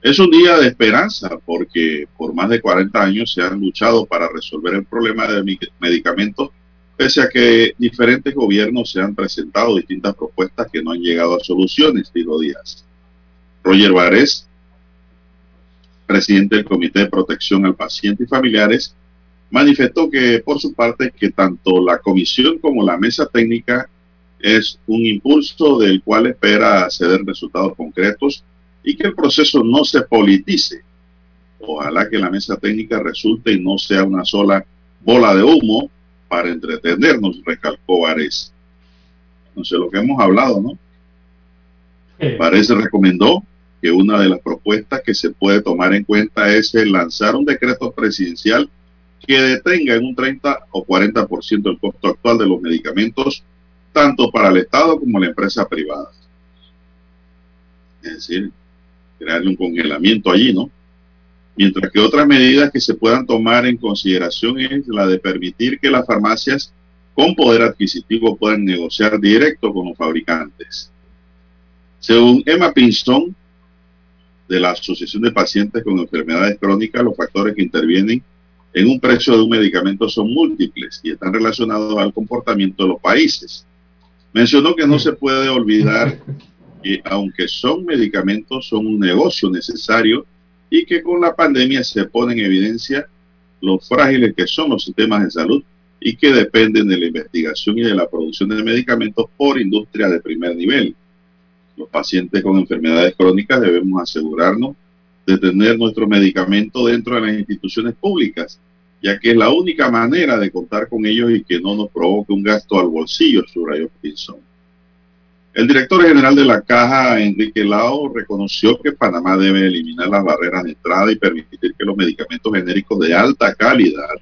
Es un día de esperanza porque por más de 40 años se han luchado para resolver el problema de medicamentos, pese a que diferentes gobiernos se han presentado distintas propuestas que no han llegado a soluciones, dijo Díaz. Roger Varés, presidente del Comité de Protección al Paciente y Familiares, manifestó que por su parte que tanto la comisión como la mesa técnica es un impulso del cual espera ceder resultados concretos y que el proceso no se politice. Ojalá que la mesa técnica resulte y no sea una sola bola de humo para entretenernos, recalcó Vares. No sé lo que hemos hablado, ¿no? Vares recomendó que una de las propuestas que se puede tomar en cuenta es el lanzar un decreto presidencial que detenga en un 30 o 40% el costo actual de los medicamentos, tanto para el Estado como la empresa privada. Es decir, crearle un congelamiento allí, ¿no? Mientras que otras medidas que se puedan tomar en consideración es la de permitir que las farmacias con poder adquisitivo puedan negociar directo con los fabricantes. Según Emma Pinson, de la Asociación de Pacientes con Enfermedades Crónicas, los factores que intervienen en un precio de un medicamento son múltiples y están relacionados al comportamiento de los países. Mencionó que no se puede olvidar que aunque son medicamentos, son un negocio necesario y que con la pandemia se pone en evidencia los frágiles que son los sistemas de salud y que dependen de la investigación y de la producción de medicamentos por industria de primer nivel. Los pacientes con enfermedades crónicas debemos asegurarnos de tener nuestro medicamento dentro de las instituciones públicas, ya que es la única manera de contar con ellos y que no nos provoque un gasto al bolsillo, subrayó Pinson. El director general de la Caja, Enrique Lao, reconoció que Panamá debe eliminar las barreras de entrada y permitir que los medicamentos genéricos de alta calidad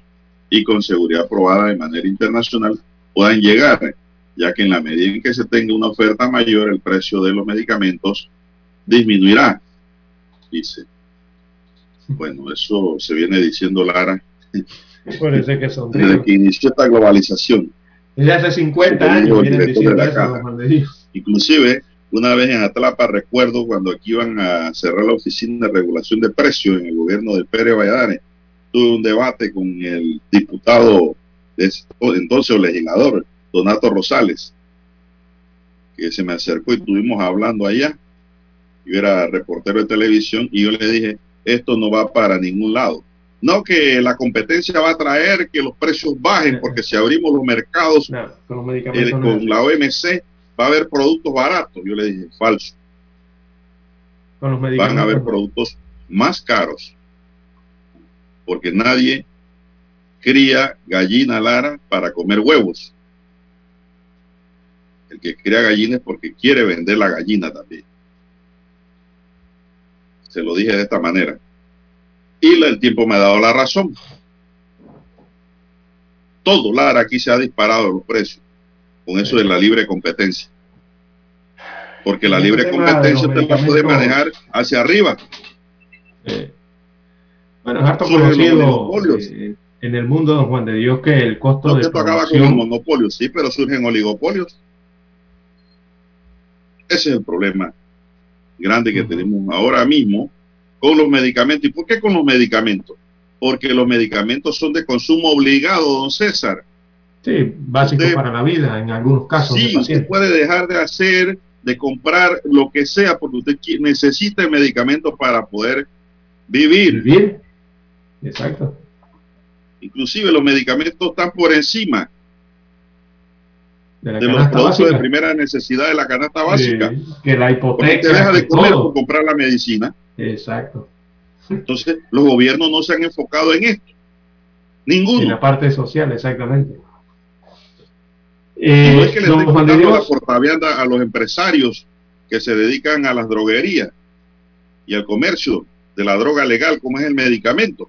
y con seguridad aprobada de manera internacional puedan llegar, ya que en la medida en que se tenga una oferta mayor, el precio de los medicamentos disminuirá, dice. Bueno, eso se viene diciendo Lara. Parece que son desde que inició esta globalización. Desde hace 50 años vienen diciendo eso, Inclusive, una vez en Atlapa, recuerdo cuando aquí iban a cerrar la oficina de regulación de precios en el gobierno de Pérez Valladares, tuve un debate con el diputado de entonces, el legislador, Donato Rosales, que se me acercó y estuvimos hablando allá. Yo era reportero de televisión y yo le dije, esto no va para ningún lado. No que la competencia va a traer que los precios bajen, porque si abrimos los mercados con, eh, con la OMC, va a haber productos baratos. Yo le dije, falso. Van a haber productos más caros. Porque nadie cría gallina lara para comer huevos. El que cría gallina es porque quiere vender la gallina también. Se lo dije de esta manera. Y el tiempo me ha dado la razón. Todo Lara aquí se ha disparado los precios con eso de la libre competencia. Porque la libre competencia usted la puede manejar hacia arriba. Bueno, es harto conocido eh, en el mundo, don Juan de Dios, que el costo no, de acaba con los monopolios, sí, pero surgen oligopolios. Ese es el problema grande que tenemos ahora mismo con los medicamentos. ¿Y por qué con los medicamentos? Porque los medicamentos son de consumo obligado, don César. Sí, básico para la vida en algunos casos. Sí, usted puede dejar de hacer, de comprar lo que sea, porque usted necesita el medicamento para poder vivir. Vivir. Exacto. Inclusive los medicamentos están por encima de, los productos de primera necesidad de la canasta básica. que la hipoteca. Usted deja de comer por comprar la medicina. Exacto. Entonces, los gobiernos no se han enfocado en esto. Ninguno. En la parte social, exactamente. Eh, no es que le estén dando la portavianda a los empresarios que se dedican a las droguerías y al comercio de la droga legal, como es el medicamento.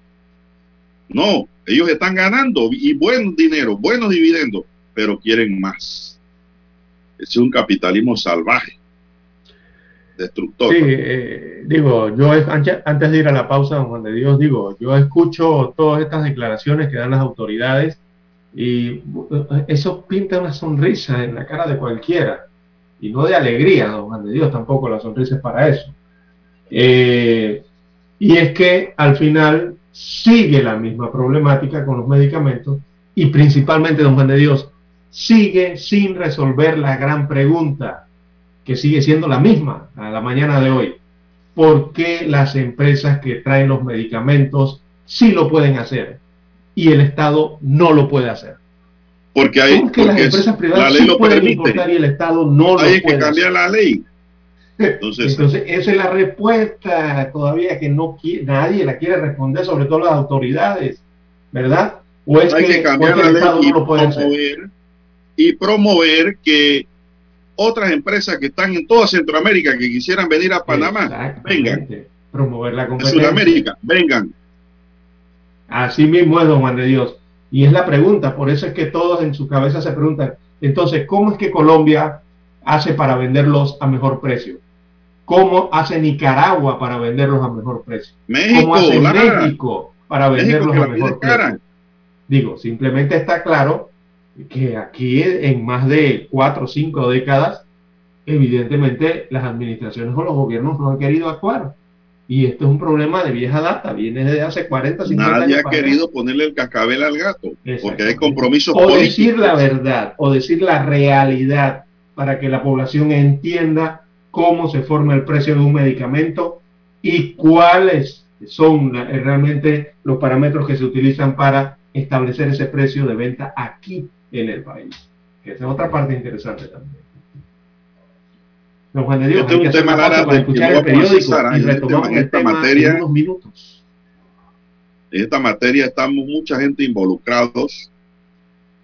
No, ellos están ganando y buen dinero, buenos dividendos, pero quieren más. Es un capitalismo salvaje, destructor. Sí, eh, digo, yo antes de ir a la pausa, don Juan de Dios, digo, yo escucho todas estas declaraciones que dan las autoridades y eso pinta una sonrisa en la cara de cualquiera. Y no de alegría, don Juan de Dios, tampoco la sonrisa es para eso. Eh, Y es que al final sigue la misma problemática con los medicamentos y principalmente, don Juan de Dios, sigue sin resolver la gran pregunta que sigue siendo la misma a la mañana de hoy. ¿Por qué las empresas que traen los medicamentos sí lo pueden hacer y el Estado no lo puede hacer? Porque hay que las empresas privadas la ley lo pueden permite. importar y el Estado no hay lo que puede cambiar hacer. la ley. Entonces, Entonces, esa es la respuesta todavía que no quiere, nadie la quiere responder, sobre todo las autoridades, ¿verdad? O es hay que, que cambiar que la ley y no promover, y promover que otras empresas que están en toda Centroamérica que quisieran venir a Panamá, vengan. Promover la En competencia. Sudamérica, vengan. Así mismo es, don Juan de Dios. Y es la pregunta, por eso es que todos en su cabeza se preguntan, entonces, ¿cómo es que Colombia hace para venderlos a mejor precio? ¿Cómo hace Nicaragua para venderlos a mejor precio? México, ¿Cómo hace. México para venderlos a mejor cara. precio? Digo, simplemente está claro que aquí en más de cuatro o cinco décadas, evidentemente las administraciones o los gobiernos no han querido actuar. Y esto es un problema de vieja data, viene desde hace 40, 50 Nadie años. ha para acá. querido ponerle el cascabel al gato, porque hay compromisos o políticos. decir la verdad o decir la realidad para que la población entienda cómo se forma el precio de un medicamento y cuáles son realmente los parámetros que se utilizan para establecer ese precio de venta aquí en el país. Que esa es otra parte interesante también. Don Juan de Dios, Este hay es que un hacer tema, Lara, para escuchar el periódico y este retomamos el esta tema materia. en unos minutos. En esta materia estamos mucha gente involucrados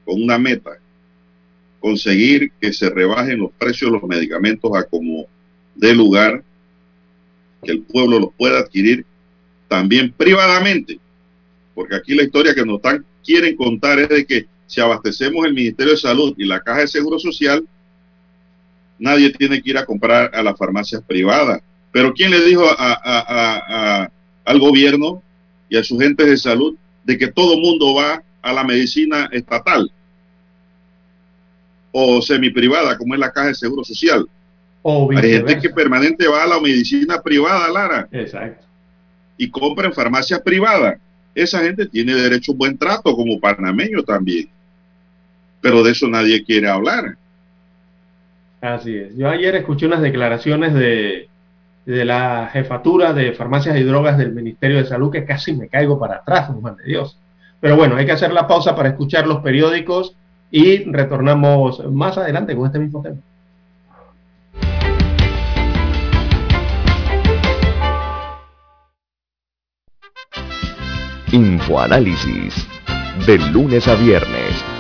con una meta, conseguir que se rebajen los precios de los medicamentos a como de lugar, que el pueblo los pueda adquirir también privadamente, porque aquí la historia que nos están, quieren contar es de que si abastecemos el Ministerio de Salud y la Caja de Seguro Social, nadie tiene que ir a comprar a las farmacias privadas. Pero ¿quién le dijo a- a- a- a- al gobierno y a sus gentes de salud de que todo mundo va a la medicina estatal o semiprivada, como es la Caja de Seguro Social? O Hay gente que permanente va a la medicina privada, Lara, Exacto. y compra en farmacias privadas. Esa gente tiene derecho a un buen trato como panameño también. Pero de eso nadie quiere hablar. Así es. Yo ayer escuché unas declaraciones de, de la jefatura de farmacias y drogas del Ministerio de Salud que casi me caigo para atrás, Juan de Dios. Pero bueno, hay que hacer la pausa para escuchar los periódicos y retornamos más adelante con este mismo tema. Infoanálisis. De lunes a viernes,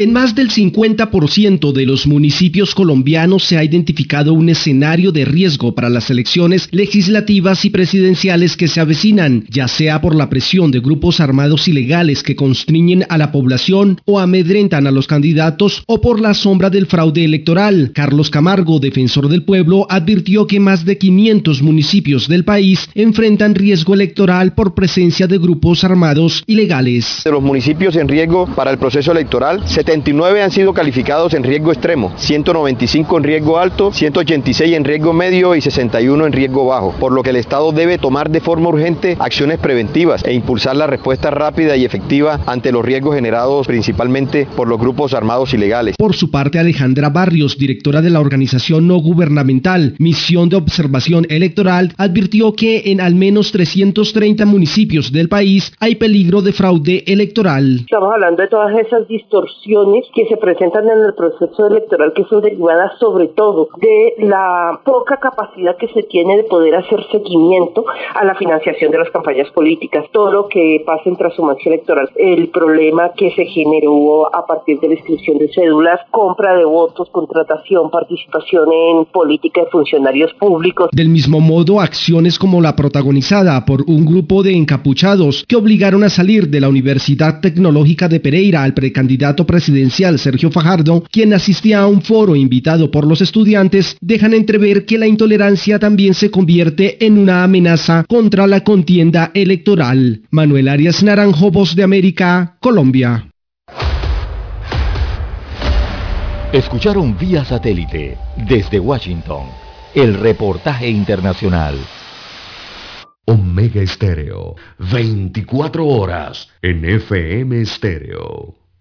En más del 50% de los municipios colombianos se ha identificado un escenario de riesgo para las elecciones legislativas y presidenciales que se avecinan, ya sea por la presión de grupos armados ilegales que constriñen a la población o amedrentan a los candidatos o por la sombra del fraude electoral. Carlos Camargo, defensor del pueblo, advirtió que más de 500 municipios del país enfrentan riesgo electoral por presencia de grupos armados ilegales. De los municipios en riesgo para el proceso electoral, 79 han sido calificados en riesgo extremo, 195 en riesgo alto, 186 en riesgo medio y 61 en riesgo bajo, por lo que el Estado debe tomar de forma urgente acciones preventivas e impulsar la respuesta rápida y efectiva ante los riesgos generados principalmente por los grupos armados ilegales. Por su parte, Alejandra Barrios, directora de la organización no gubernamental Misión de Observación Electoral, advirtió que en al menos 330 municipios del país hay peligro de fraude electoral. Estamos hablando de todas esas distorsiones que se presentan en el proceso electoral que son derivadas sobre todo de la poca capacidad que se tiene de poder hacer seguimiento a la financiación de las campañas políticas, todo lo que pasa en transhumancia electoral, el problema que se generó a partir de la inscripción de cédulas, compra de votos, contratación, participación en política de funcionarios públicos. Del mismo modo, acciones como la protagonizada por un grupo de encapuchados que obligaron a salir de la Universidad Tecnológica de Pereira al precandidato presidencial Sergio Fajardo, quien asistía a un foro invitado por los estudiantes, dejan entrever que la intolerancia también se convierte en una amenaza contra la contienda electoral. Manuel Arias Naranjo, Voz de América, Colombia. Escucharon vía satélite desde Washington el reportaje internacional. Omega Estéreo, 24 horas en FM Estéreo.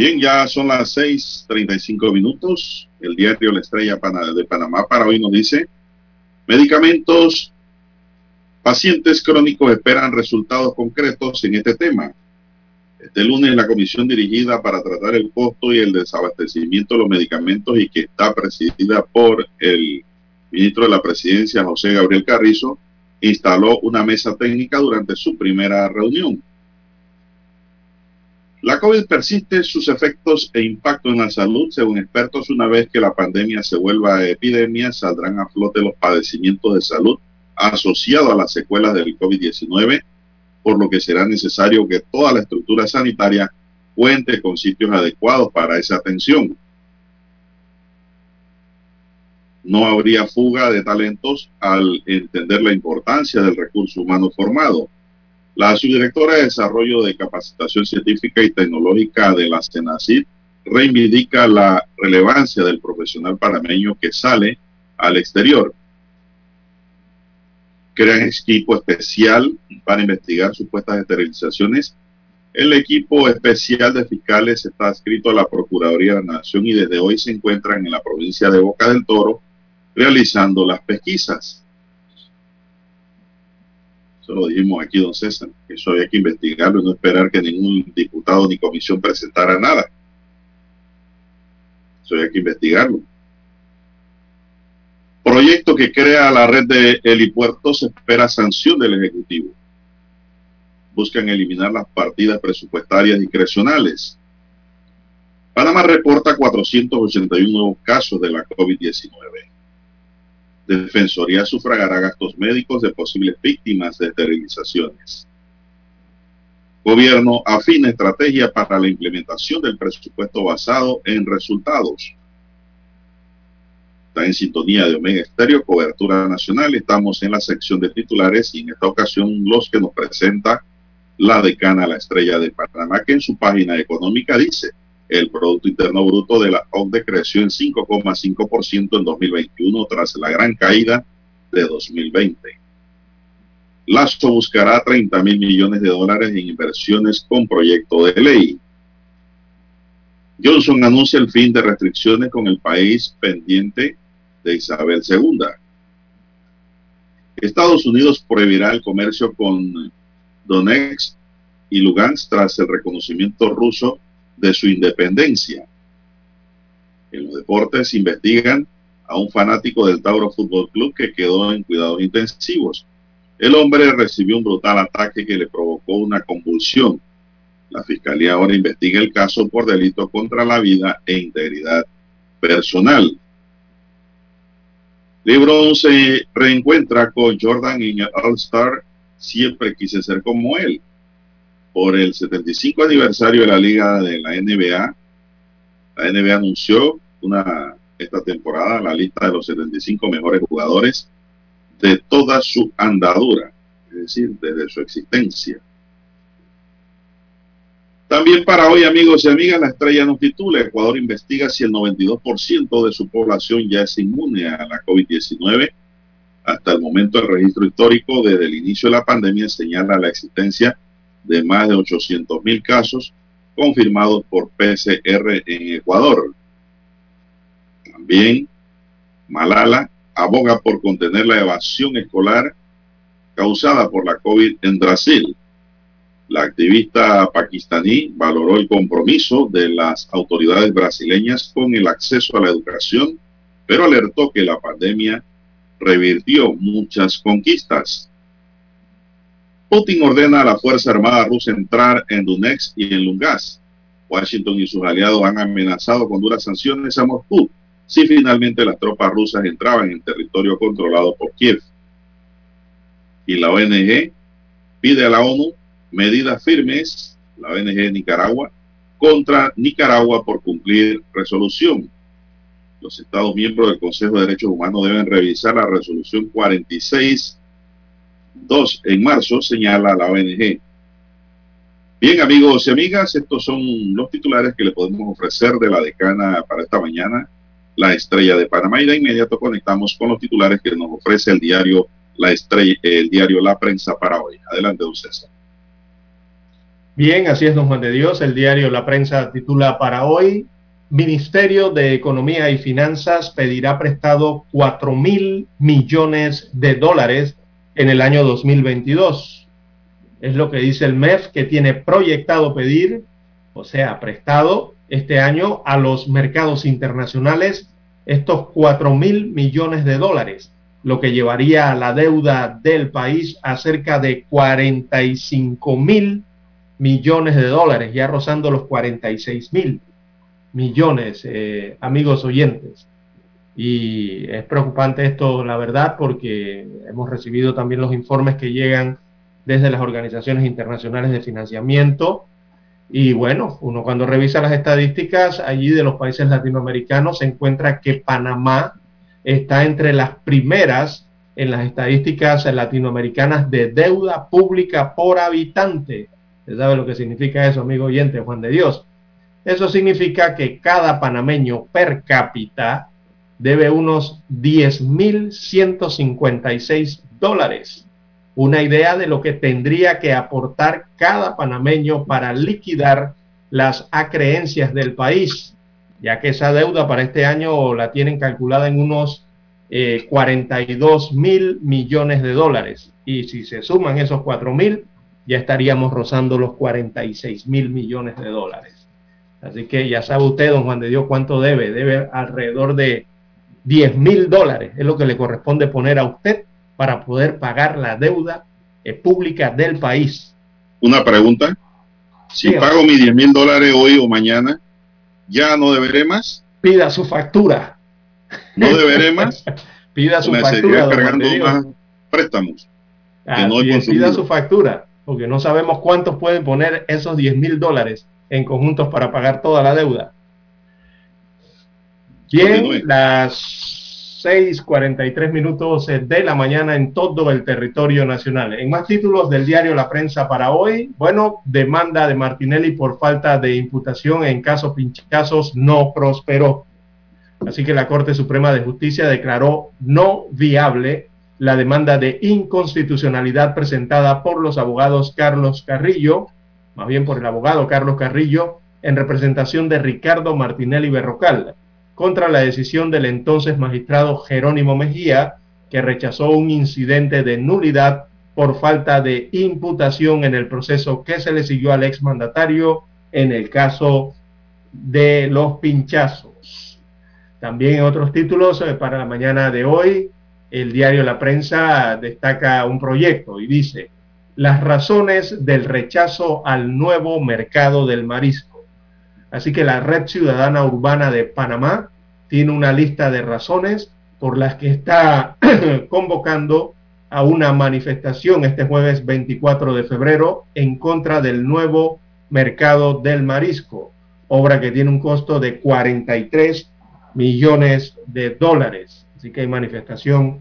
Bien, ya son las 6:35 minutos. El diario La Estrella de Panamá para hoy nos dice, medicamentos, pacientes crónicos esperan resultados concretos en este tema. Este lunes la comisión dirigida para tratar el costo y el desabastecimiento de los medicamentos y que está presidida por el ministro de la presidencia, José Gabriel Carrizo, instaló una mesa técnica durante su primera reunión. La COVID persiste sus efectos e impacto en la salud. Según expertos, una vez que la pandemia se vuelva epidemia, saldrán a flote los padecimientos de salud asociados a las secuelas del COVID-19, por lo que será necesario que toda la estructura sanitaria cuente con sitios adecuados para esa atención. No habría fuga de talentos al entender la importancia del recurso humano formado la subdirectora de Desarrollo de Capacitación Científica y Tecnológica de la CENACID reivindica la relevancia del profesional panameño que sale al exterior. Crean equipo especial para investigar supuestas esterilizaciones. El equipo especial de fiscales está adscrito a la Procuraduría de la Nación y desde hoy se encuentran en la provincia de Boca del Toro realizando las pesquisas lo dijimos aquí, don César, eso había que investigarlo y no esperar que ningún diputado ni comisión presentara nada. Eso había que investigarlo. Proyecto que crea la red de helipuertos espera sanción del Ejecutivo. Buscan eliminar las partidas presupuestarias discrecionales. Panamá reporta 481 nuevos casos de la COVID-19. Defensoría sufragará gastos médicos de posibles víctimas de esterilizaciones. Gobierno afina estrategia para la implementación del presupuesto basado en resultados. Está en sintonía de Omega Estéreo, cobertura nacional. Estamos en la sección de titulares y en esta ocasión los que nos presenta la decana La Estrella de Panamá, que en su página económica dice el Producto Interno Bruto de la OCDE creció en 5,5% en 2021 tras la gran caída de 2020. Lazo buscará 30 mil millones de dólares en inversiones con proyecto de ley. Johnson anuncia el fin de restricciones con el país pendiente de Isabel II. Estados Unidos prohibirá el comercio con Donetsk y Lugansk tras el reconocimiento ruso de su independencia. En los deportes investigan a un fanático del Tauro Fútbol Club que quedó en cuidados intensivos. El hombre recibió un brutal ataque que le provocó una convulsión. La fiscalía ahora investiga el caso por delito contra la vida e integridad personal. LeBron se reencuentra con Jordan en el All-Star. Siempre quise ser como él. Por el 75 aniversario de la liga de la NBA, la NBA anunció esta temporada la lista de los 75 mejores jugadores de toda su andadura, es decir, desde su existencia. También para hoy, amigos y amigas, la estrella nos titula, Ecuador investiga si el 92% de su población ya es inmune a la COVID-19. Hasta el momento, el registro histórico desde el inicio de la pandemia señala la existencia de más de 800 mil casos confirmados por PCR en Ecuador. También Malala aboga por contener la evasión escolar causada por la COVID en Brasil. La activista pakistaní valoró el compromiso de las autoridades brasileñas con el acceso a la educación, pero alertó que la pandemia revirtió muchas conquistas. Putin ordena a la Fuerza Armada rusa entrar en Donetsk y en Lungas. Washington y sus aliados han amenazado con duras sanciones a Moscú si finalmente las tropas rusas entraban en territorio controlado por Kiev. Y la ONG pide a la ONU medidas firmes, la ONG Nicaragua, contra Nicaragua por cumplir resolución. Los Estados miembros del Consejo de Derechos Humanos deben revisar la resolución 46.2 en marzo, señala la ONG. Bien, amigos y amigas, estos son los titulares que le podemos ofrecer de la decana para esta mañana, la estrella de Panamá. Y de inmediato conectamos con los titulares que nos ofrece el diario La Estrella, el diario La Prensa para hoy. Adelante, don César. Bien, así es, don Juan de Dios. El diario La Prensa titula para hoy, Ministerio de Economía y Finanzas pedirá prestado 4 mil millones de dólares en el año 2022. Es lo que dice el MEF que tiene proyectado pedir, o sea, prestado este año a los mercados internacionales estos 4 mil millones de dólares, lo que llevaría a la deuda del país a cerca de 45 mil millones de dólares, ya rozando los 46 mil millones, eh, amigos oyentes. Y es preocupante esto, la verdad, porque hemos recibido también los informes que llegan desde las organizaciones internacionales de financiamiento. Y bueno, uno cuando revisa las estadísticas allí de los países latinoamericanos se encuentra que Panamá está entre las primeras en las estadísticas latinoamericanas de deuda pública por habitante sabe lo que significa eso, amigo oyente, Juan de Dios? Eso significa que cada panameño per cápita debe unos 10.156 dólares. Una idea de lo que tendría que aportar cada panameño para liquidar las acreencias del país, ya que esa deuda para este año la tienen calculada en unos 42 eh, mil millones de dólares. Y si se suman esos 4 mil, ya estaríamos rozando los 46 mil millones de dólares. Así que ya sabe usted, don Juan de Dios, cuánto debe. Debe alrededor de 10 mil dólares. Es lo que le corresponde poner a usted para poder pagar la deuda eh, pública del país. Una pregunta. Si pago mis 10 mil dólares hoy o mañana, ¿ya no deberé más? Pida su factura. ¿No deberé más? pida su factura. cargando más préstamos. pida su factura porque no sabemos cuántos pueden poner esos 10 mil dólares en conjuntos para pagar toda la deuda. Bien, las 6:43 minutos de la mañana en todo el territorio nacional. En más títulos del diario La Prensa para hoy, bueno, demanda de Martinelli por falta de imputación en casos pinchazos no prosperó. Así que la Corte Suprema de Justicia declaró no viable la demanda de inconstitucionalidad presentada por los abogados Carlos Carrillo, más bien por el abogado Carlos Carrillo, en representación de Ricardo Martinelli Berrocal, contra la decisión del entonces magistrado Jerónimo Mejía que rechazó un incidente de nulidad por falta de imputación en el proceso que se le siguió al exmandatario en el caso de los pinchazos. También en otros títulos eh, para la mañana de hoy, el diario La Prensa destaca un proyecto y dice, las razones del rechazo al nuevo mercado del marisco. Así que la Red Ciudadana Urbana de Panamá tiene una lista de razones por las que está convocando a una manifestación este jueves 24 de febrero en contra del nuevo mercado del marisco, obra que tiene un costo de 43 millones de dólares. Así que hay manifestación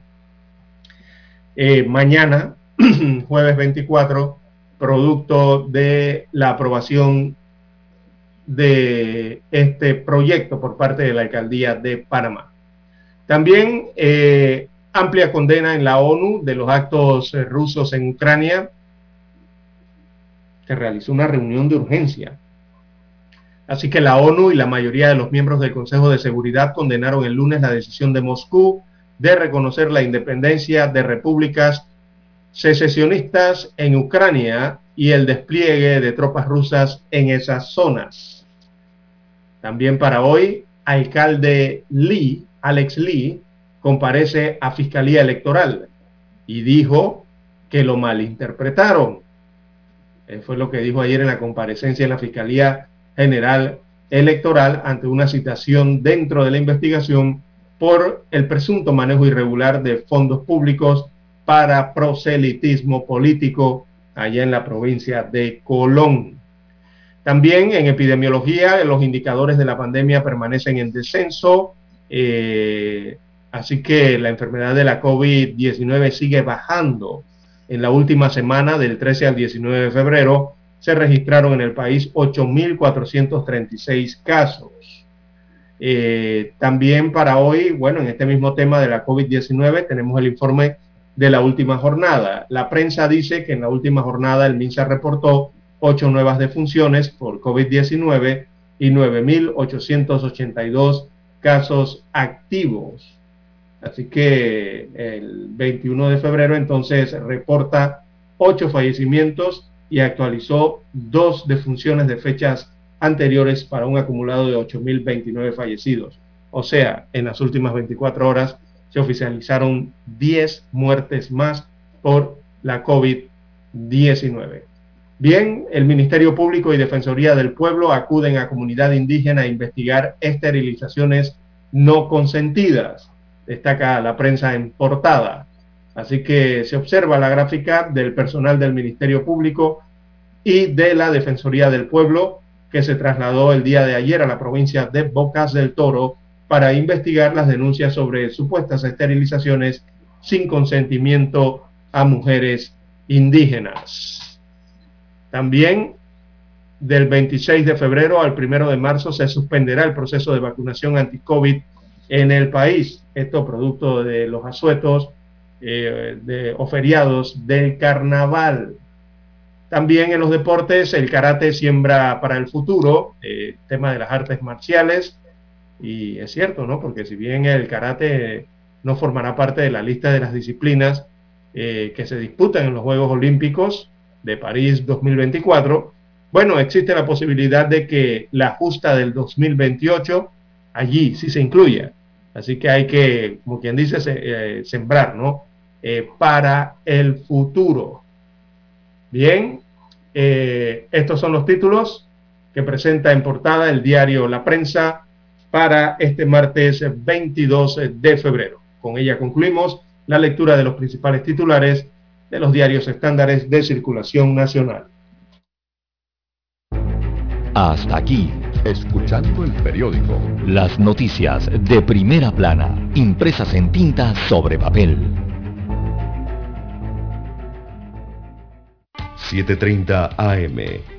eh, mañana, jueves 24, producto de la aprobación de este proyecto por parte de la alcaldía de Panamá. También eh, amplia condena en la ONU de los actos rusos en Ucrania. Se realizó una reunión de urgencia. Así que la ONU y la mayoría de los miembros del Consejo de Seguridad condenaron el lunes la decisión de Moscú de reconocer la independencia de repúblicas secesionistas en Ucrania y el despliegue de tropas rusas en esas zonas. También para hoy, alcalde Lee, Alex Lee, comparece a Fiscalía Electoral y dijo que lo malinterpretaron. Eh, fue lo que dijo ayer en la comparecencia en la Fiscalía General Electoral ante una citación dentro de la investigación por el presunto manejo irregular de fondos públicos para proselitismo político allá en la provincia de Colón. También en epidemiología, los indicadores de la pandemia permanecen en descenso. Eh, Así que la enfermedad de la COVID-19 sigue bajando. En la última semana, del 13 al 19 de febrero, se registraron en el país 8.436 casos. Eh, también para hoy, bueno, en este mismo tema de la COVID-19 tenemos el informe de la última jornada. La prensa dice que en la última jornada el MINSA reportó ocho nuevas defunciones por COVID-19 y 9.882 casos activos. Así que el 21 de febrero entonces reporta ocho fallecimientos y actualizó dos defunciones de fechas anteriores para un acumulado de 8.029 fallecidos. O sea, en las últimas 24 horas se oficializaron 10 muertes más por la COVID-19. Bien, el Ministerio Público y Defensoría del Pueblo acuden a comunidad indígena a investigar esterilizaciones no consentidas destaca la prensa en portada. Así que se observa la gráfica del personal del Ministerio Público y de la Defensoría del Pueblo que se trasladó el día de ayer a la provincia de Bocas del Toro para investigar las denuncias sobre supuestas esterilizaciones sin consentimiento a mujeres indígenas. También del 26 de febrero al 1 de marzo se suspenderá el proceso de vacunación anti-COVID en el país. Esto producto de los asuetos eh, o feriados del carnaval. También en los deportes, el karate siembra para el futuro, eh, tema de las artes marciales. Y es cierto, ¿no? Porque si bien el karate no formará parte de la lista de las disciplinas eh, que se disputan en los Juegos Olímpicos de París 2024, bueno, existe la posibilidad de que la justa del 2028 allí sí se incluya. Así que hay que, como quien dice, eh, sembrar, ¿no? Eh, para el futuro. Bien, eh, estos son los títulos que presenta en portada el diario La Prensa para este martes 22 de febrero. Con ella concluimos la lectura de los principales titulares de los diarios estándares de circulación nacional. Hasta aquí escuchando el periódico. Las noticias de primera plana, impresas en tinta sobre papel. 7.30 AM.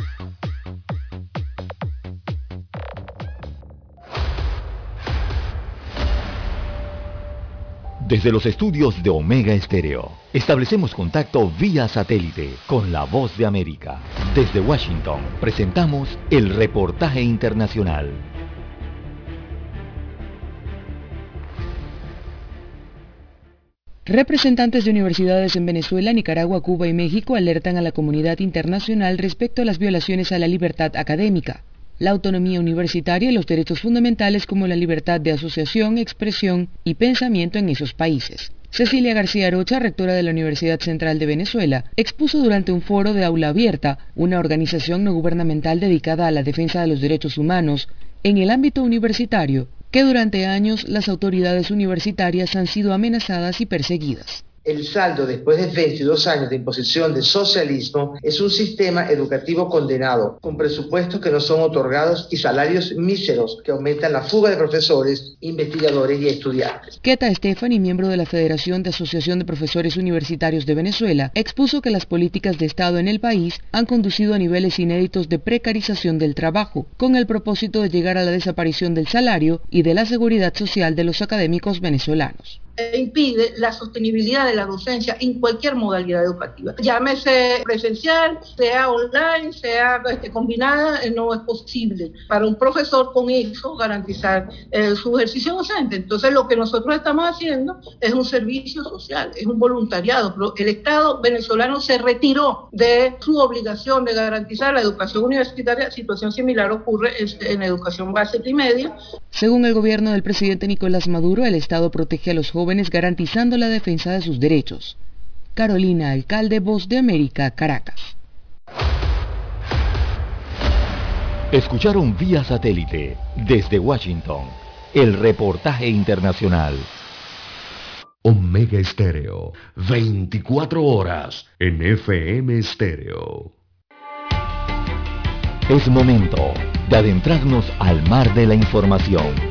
Desde los estudios de Omega Estéreo, establecemos contacto vía satélite con la voz de América. Desde Washington, presentamos el reportaje internacional. Representantes de universidades en Venezuela, Nicaragua, Cuba y México alertan a la comunidad internacional respecto a las violaciones a la libertad académica, la autonomía universitaria y los derechos fundamentales como la libertad de asociación, expresión y pensamiento en esos países. Cecilia García Rocha, rectora de la Universidad Central de Venezuela, expuso durante un foro de aula abierta, una organización no gubernamental dedicada a la defensa de los derechos humanos, en el ámbito universitario, que durante años las autoridades universitarias han sido amenazadas y perseguidas. El saldo después de 22 años de imposición de socialismo es un sistema educativo condenado, con presupuestos que no son otorgados y salarios míseros que aumentan la fuga de profesores, investigadores y estudiantes. Keta Stefani, miembro de la Federación de Asociación de Profesores Universitarios de Venezuela, expuso que las políticas de Estado en el país han conducido a niveles inéditos de precarización del trabajo, con el propósito de llegar a la desaparición del salario y de la seguridad social de los académicos venezolanos e impide la sostenibilidad de la docencia en cualquier modalidad educativa. Llámese presencial, sea online, sea este, combinada, eh, no es posible para un profesor con eso garantizar eh, su ejercicio docente. Entonces lo que nosotros estamos haciendo es un servicio social, es un voluntariado. Pero el Estado venezolano se retiró de su obligación de garantizar la educación universitaria. Situación similar ocurre en educación básica y media. Según el gobierno del presidente Nicolás Maduro, el Estado protege a los jóvenes garantizando la defensa de sus derechos. Carolina Alcalde, Voz de América, Caracas. Escucharon vía satélite desde Washington el reportaje internacional. Omega Estéreo, 24 horas en FM Estéreo. Es momento de adentrarnos al mar de la información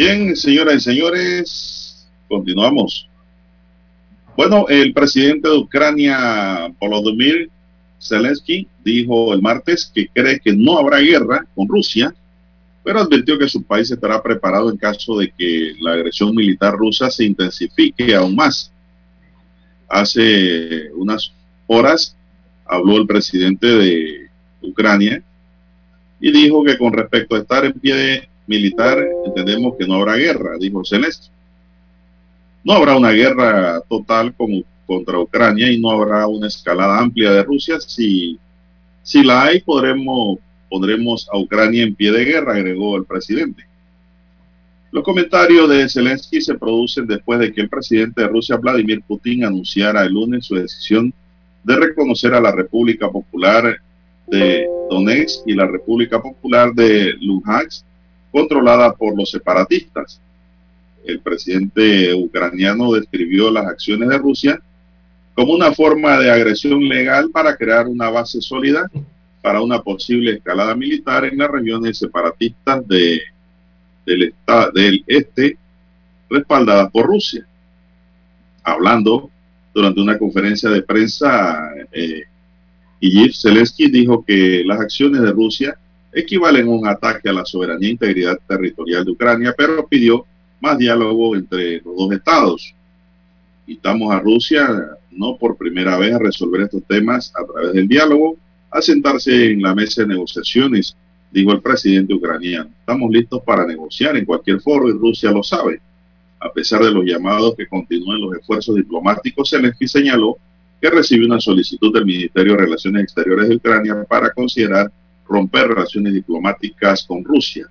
Bien, señoras y señores, continuamos. Bueno, el presidente de Ucrania, Volodymyr Zelensky, dijo el martes que cree que no habrá guerra con Rusia, pero advirtió que su país estará preparado en caso de que la agresión militar rusa se intensifique aún más. Hace unas horas habló el presidente de Ucrania y dijo que con respecto a estar en pie de militar, entendemos que no habrá guerra, dijo Zelensky. No habrá una guerra total contra Ucrania y no habrá una escalada amplia de Rusia. Si, si la hay, podremos, pondremos a Ucrania en pie de guerra, agregó el presidente. Los comentarios de Zelensky se producen después de que el presidente de Rusia, Vladimir Putin, anunciara el lunes su decisión de reconocer a la República Popular de Donetsk y la República Popular de Luhansk controlada por los separatistas. El presidente ucraniano describió las acciones de Rusia como una forma de agresión legal para crear una base sólida para una posible escalada militar en las regiones separatistas de, del, este respaldadas por Rusia. Hablando durante una conferencia de prensa, eh, Zelensky dijo que las acciones de Rusia equivalen a un ataque a la soberanía e integridad territorial de Ucrania, pero pidió más diálogo entre los dos estados. Invitamos a Rusia, no por primera vez, a resolver estos temas a través del diálogo, a sentarse en la mesa de negociaciones, dijo el presidente ucraniano. Estamos listos para negociar en cualquier foro y Rusia lo sabe. A pesar de los llamados que continúen los esfuerzos diplomáticos, Zelensky señaló que recibió una solicitud del Ministerio de Relaciones Exteriores de Ucrania para considerar romper relaciones diplomáticas con Rusia.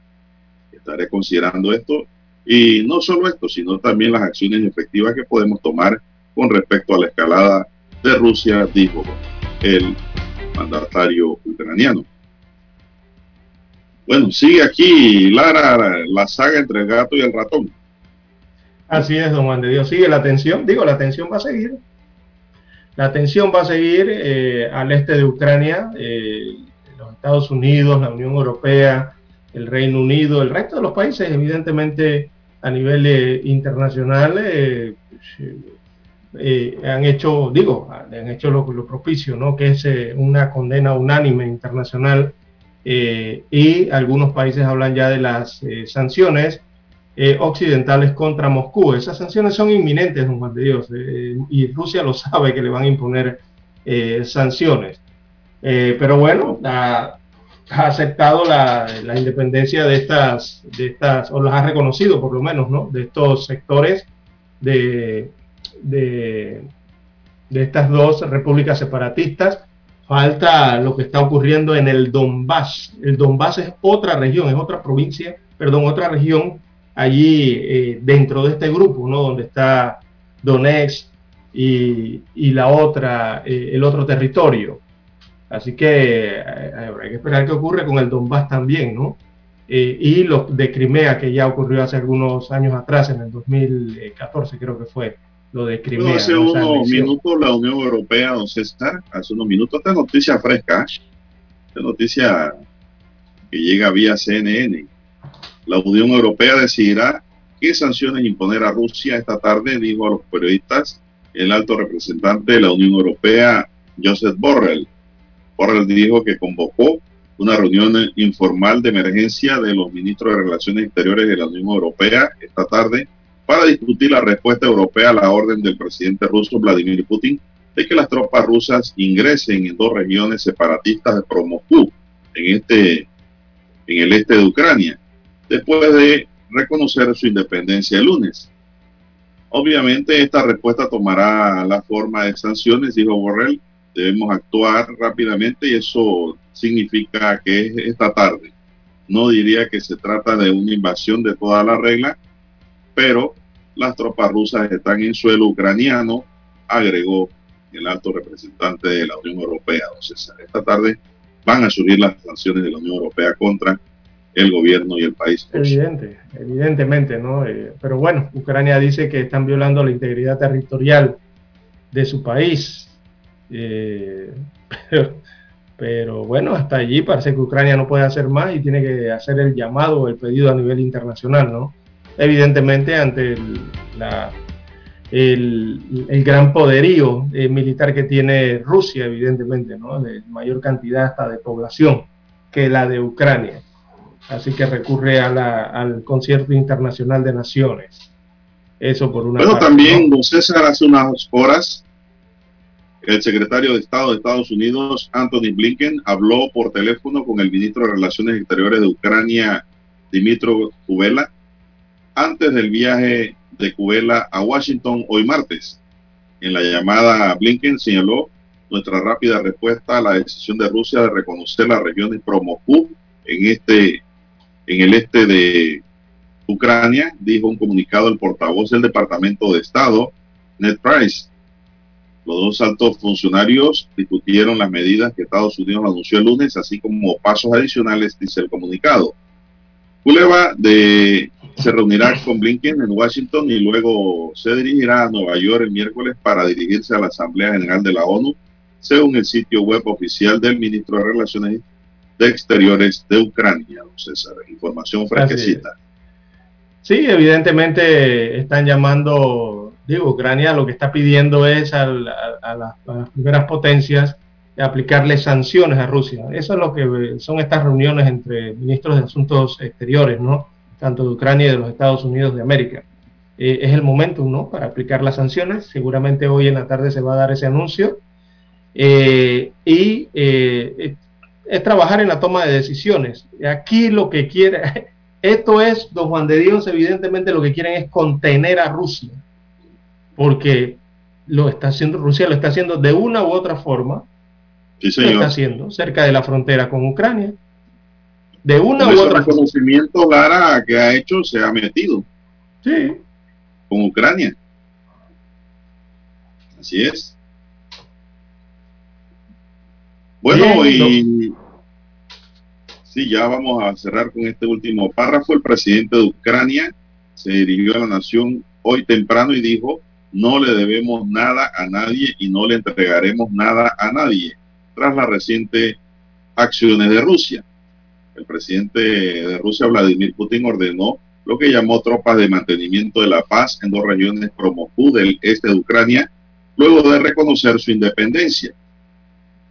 Estaré considerando esto y no solo esto, sino también las acciones efectivas que podemos tomar con respecto a la escalada de Rusia, dijo el mandatario ucraniano. Bueno, sigue aquí, Lara, la saga entre el gato y el ratón. Así es, don Juan de Dios. Sigue la tensión, digo, la tensión va a seguir. La tensión va a seguir eh, al este de Ucrania, eh, Estados Unidos, la Unión Europea, el Reino Unido, el resto de los países, evidentemente a nivel eh, internacional, han hecho, digo, han hecho lo, lo propicio, ¿no? Que es una condena unánime internacional y algunos países hablan ya de las sanciones eh, occidentales contra Moscú. Esas sanciones son inminentes, don Juan de Dios, eh, y Rusia lo sabe que le van a imponer eh, pero bueno, ha, aceptado la, independencia de estas, de estas, o las ha reconocido por lo menos, ¿no? De estos sectores de, de, de estas dos repúblicas separatistas. Falta lo que está ocurriendo en el Donbass. El Donbass es otra región, es otra provincia, perdón, otra región allí eh, dentro de este grupo, ¿no? Donde está Donetsk y, la otra, eh, el otro territorio. Así que eh, hay que esperar qué ocurre con el Donbass también, ¿no? y lo de Crimea, que ya ocurrió hace algunos años atrás, en el 2014 creo que fue, lo de Crimea. hace unos minutos la Unión Europea, don César, hace unos minutos, esta noticia fresca, esta noticia que llega vía CNN, la Unión Europea decidirá qué sanciones imponer a Rusia esta tarde, dijo a los periodistas el alto representante de la Unión Europea, Joseph Borrell. Borrell dijo que convocó una reunión informal de emergencia de los ministros de Relaciones Exteriores de la Unión Europea esta tarde para discutir la respuesta europea a la orden del presidente ruso Vladimir Putin de que las tropas rusas ingresen en dos regiones separatistas de Promoscú, en este en el este de Ucrania después de reconocer su independencia el lunes. Obviamente esta respuesta tomará la forma de sanciones, dijo Borrell. Debemos actuar rápidamente y eso significa que es esta tarde. No diría que se trata de una invasión de toda la regla, pero las tropas rusas están en suelo ucraniano, agregó el alto representante de la Unión Europea, don César. Esta tarde van a subir las sanciones de la Unión Europea contra el gobierno y el país. Evidente, evidentemente, ¿no? Eh, pero bueno, Ucrania dice que están violando la integridad territorial de su país. Eh, pero, bueno, hasta allí parece que Ucrania no puede hacer más y tiene que hacer el llamado el pedido a nivel internacional, ¿no? Evidentemente ante el, la, el, gran poderío eh, militar que tiene Rusia, evidentemente, ¿no? De mayor cantidad hasta de población que la de Ucrania así que recurre al concierto internacional de naciones. Eso por una Bueno, también, don César, hace unas horas, el secretario de Estado de Estados Unidos, Anthony Blinken, habló por teléfono con el ministro de Relaciones Exteriores de Ucrania, Dimitro Kubela, antes del viaje de Kubela a Washington hoy martes. En la llamada, Blinken señaló nuestra rápida respuesta a la decisión de Rusia de reconocer las regiones Promoscú en este en el este de Ucrania, dijo un comunicado el portavoz del Departamento de Estado, Ned Price. Los dos altos funcionarios discutieron las medidas que Estados Unidos anunció el lunes, así como pasos adicionales, dice el comunicado. Kuleva de, se reunirá con Blinken en Washington y luego se dirigirá a Nueva York el miércoles para dirigirse a la Asamblea General de la ONU, según el sitio web oficial del ministro de Relaciones de Exteriores de Ucrania, César. Información fresquecita. Sí, evidentemente están llamando, digo, Ucrania lo que está pidiendo es a, las primeras potencias aplicarle sanciones a Rusia. Eso es lo que son estas reuniones entre ministros de Asuntos Exteriores, ¿no? Tanto de Ucrania y de los Estados Unidos de América. Eh, es el momento, ¿no? Para aplicar las sanciones. Seguramente hoy en la tarde se va a dar ese anuncio. Eh, y eh, es trabajar en la toma de decisiones. Aquí lo que quiere, esto es, don Juan de Dios, evidentemente lo que quieren es contener a Rusia, porque lo está haciendo, Rusia lo está haciendo de una u otra forma, sí, señor. lo está haciendo cerca de la frontera con Ucrania. De una u otra reconocimiento Lara que ha hecho se ha metido. Sí. Con Ucrania. Así es. Bueno, y sí, ya vamos a cerrar con este último párrafo. El presidente de Ucrania se dirigió a la nación hoy temprano y dijo, no le debemos nada a nadie y no le entregaremos nada a nadie, tras las recientes acciones de Rusia. El presidente de Rusia, Vladimir Putin, ordenó lo que llamó tropas de mantenimiento de la paz en dos regiones pro Moscú del este de Ucrania, luego de reconocer su independencia.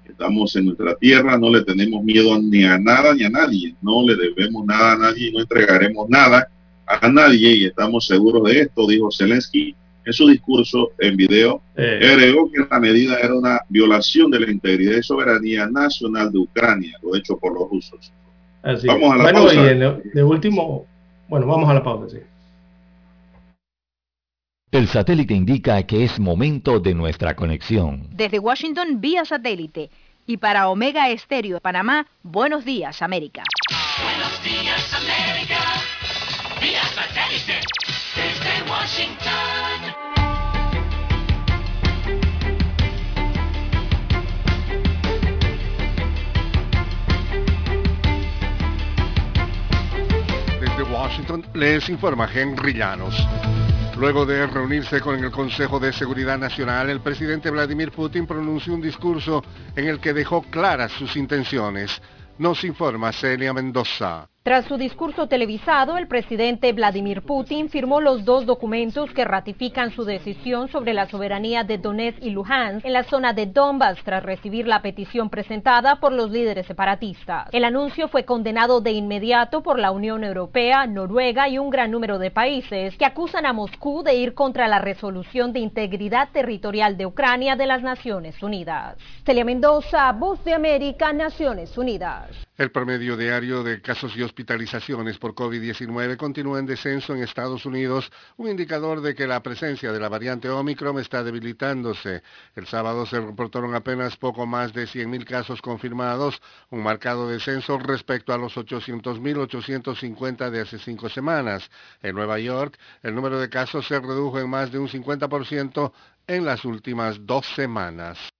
Estamos en nuestra tierra, no le tenemos miedo ni a nada ni a nadie, no le debemos nada a nadie y no entregaremos nada a nadie y estamos seguros de esto, dijo Zelensky en su discurso en video. Eh. Agregó que la medida era una violación de la integridad y soberanía nacional de Ucrania, lo hecho por los rusos. Así Vamos es. a la bueno, pausa. y en de último, bueno, vamos a la pausa, sí. El satélite indica que es momento de nuestra conexión. Desde Washington vía satélite y para Omega Estéreo de Panamá, buenos días América. Buenos días América, vía satélite, desde Washington. Washington les informa Henry Llanos. Luego de reunirse con el Consejo de Seguridad Nacional, el presidente Vladimir Putin pronunció un discurso en el que dejó claras sus intenciones. Nos informa Celia Mendoza. Tras su discurso televisado, el presidente Vladimir Putin firmó los dos documentos que ratifican su decisión sobre la soberanía de Donetsk y Luhansk en la zona de Donbass tras recibir la petición presentada por los líderes separatistas. El anuncio fue condenado de inmediato por la Unión Europea, Noruega y un gran número de países que acusan a Moscú de ir contra la resolución de integridad territorial de Ucrania de las Naciones Unidas. Celia Mendoza, Voz de América, Naciones Unidas. El promedio diario de casos y hospitalizaciones por COVID-19 continúa en descenso en Estados Unidos, un indicador de que la presencia de la variante Omicron está debilitándose. El sábado se reportaron apenas poco más de 100.000 casos confirmados, un marcado descenso respecto a los 800.850 de hace cinco semanas. En Nueva York, el número de casos se redujo en más de un 50% en las últimas dos semanas.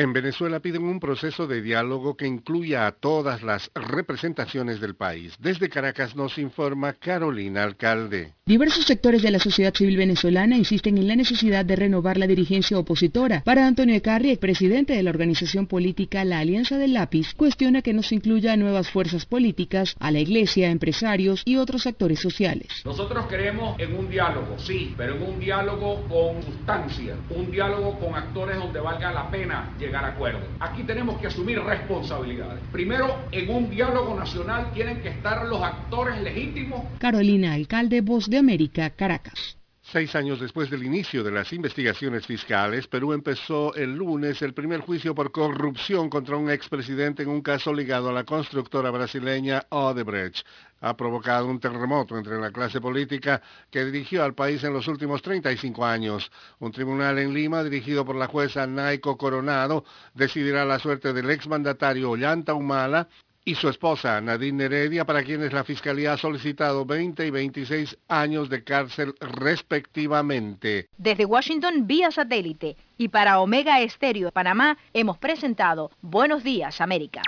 En Venezuela piden un proceso de diálogo que incluya a todas las representaciones del país. Desde Caracas nos informa Carolina Alcalde. Diversos sectores de la sociedad civil venezolana insisten en la necesidad de renovar la dirigencia opositora. Para Antonio Ecarri, presidente de la organización política La Alianza del Lápiz, cuestiona que no se incluya a nuevas fuerzas políticas, a la iglesia, empresarios y otros actores sociales. Nosotros creemos en un diálogo, sí, pero en un diálogo con sustancia, un diálogo con actores donde valga la pena llegar a acuerdos. Aquí tenemos que asumir responsabilidades. Primero, en un diálogo nacional tienen que estar los actores legítimos. Carolina Alcalde, Voz de América, Caracas. Seis años después del inicio de las investigaciones fiscales, Perú empezó el lunes el primer juicio por corrupción contra un expresidente en un caso ligado a la constructora brasileña Odebrecht. Ha provocado un terremoto entre la clase política que dirigió al país en los últimos 35 años. Un tribunal en Lima, dirigido por la jueza Naiko Coronado, decidirá la suerte del exmandatario Ollanta Humala y su esposa Nadine Heredia, para quienes la Fiscalía ha solicitado 20 y 26 años de cárcel respectivamente. Desde Washington vía satélite y para Omega Estéreo de Panamá hemos presentado Buenos Días América.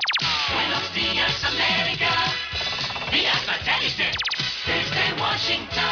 Buenos días América, vía satélite, desde Washington.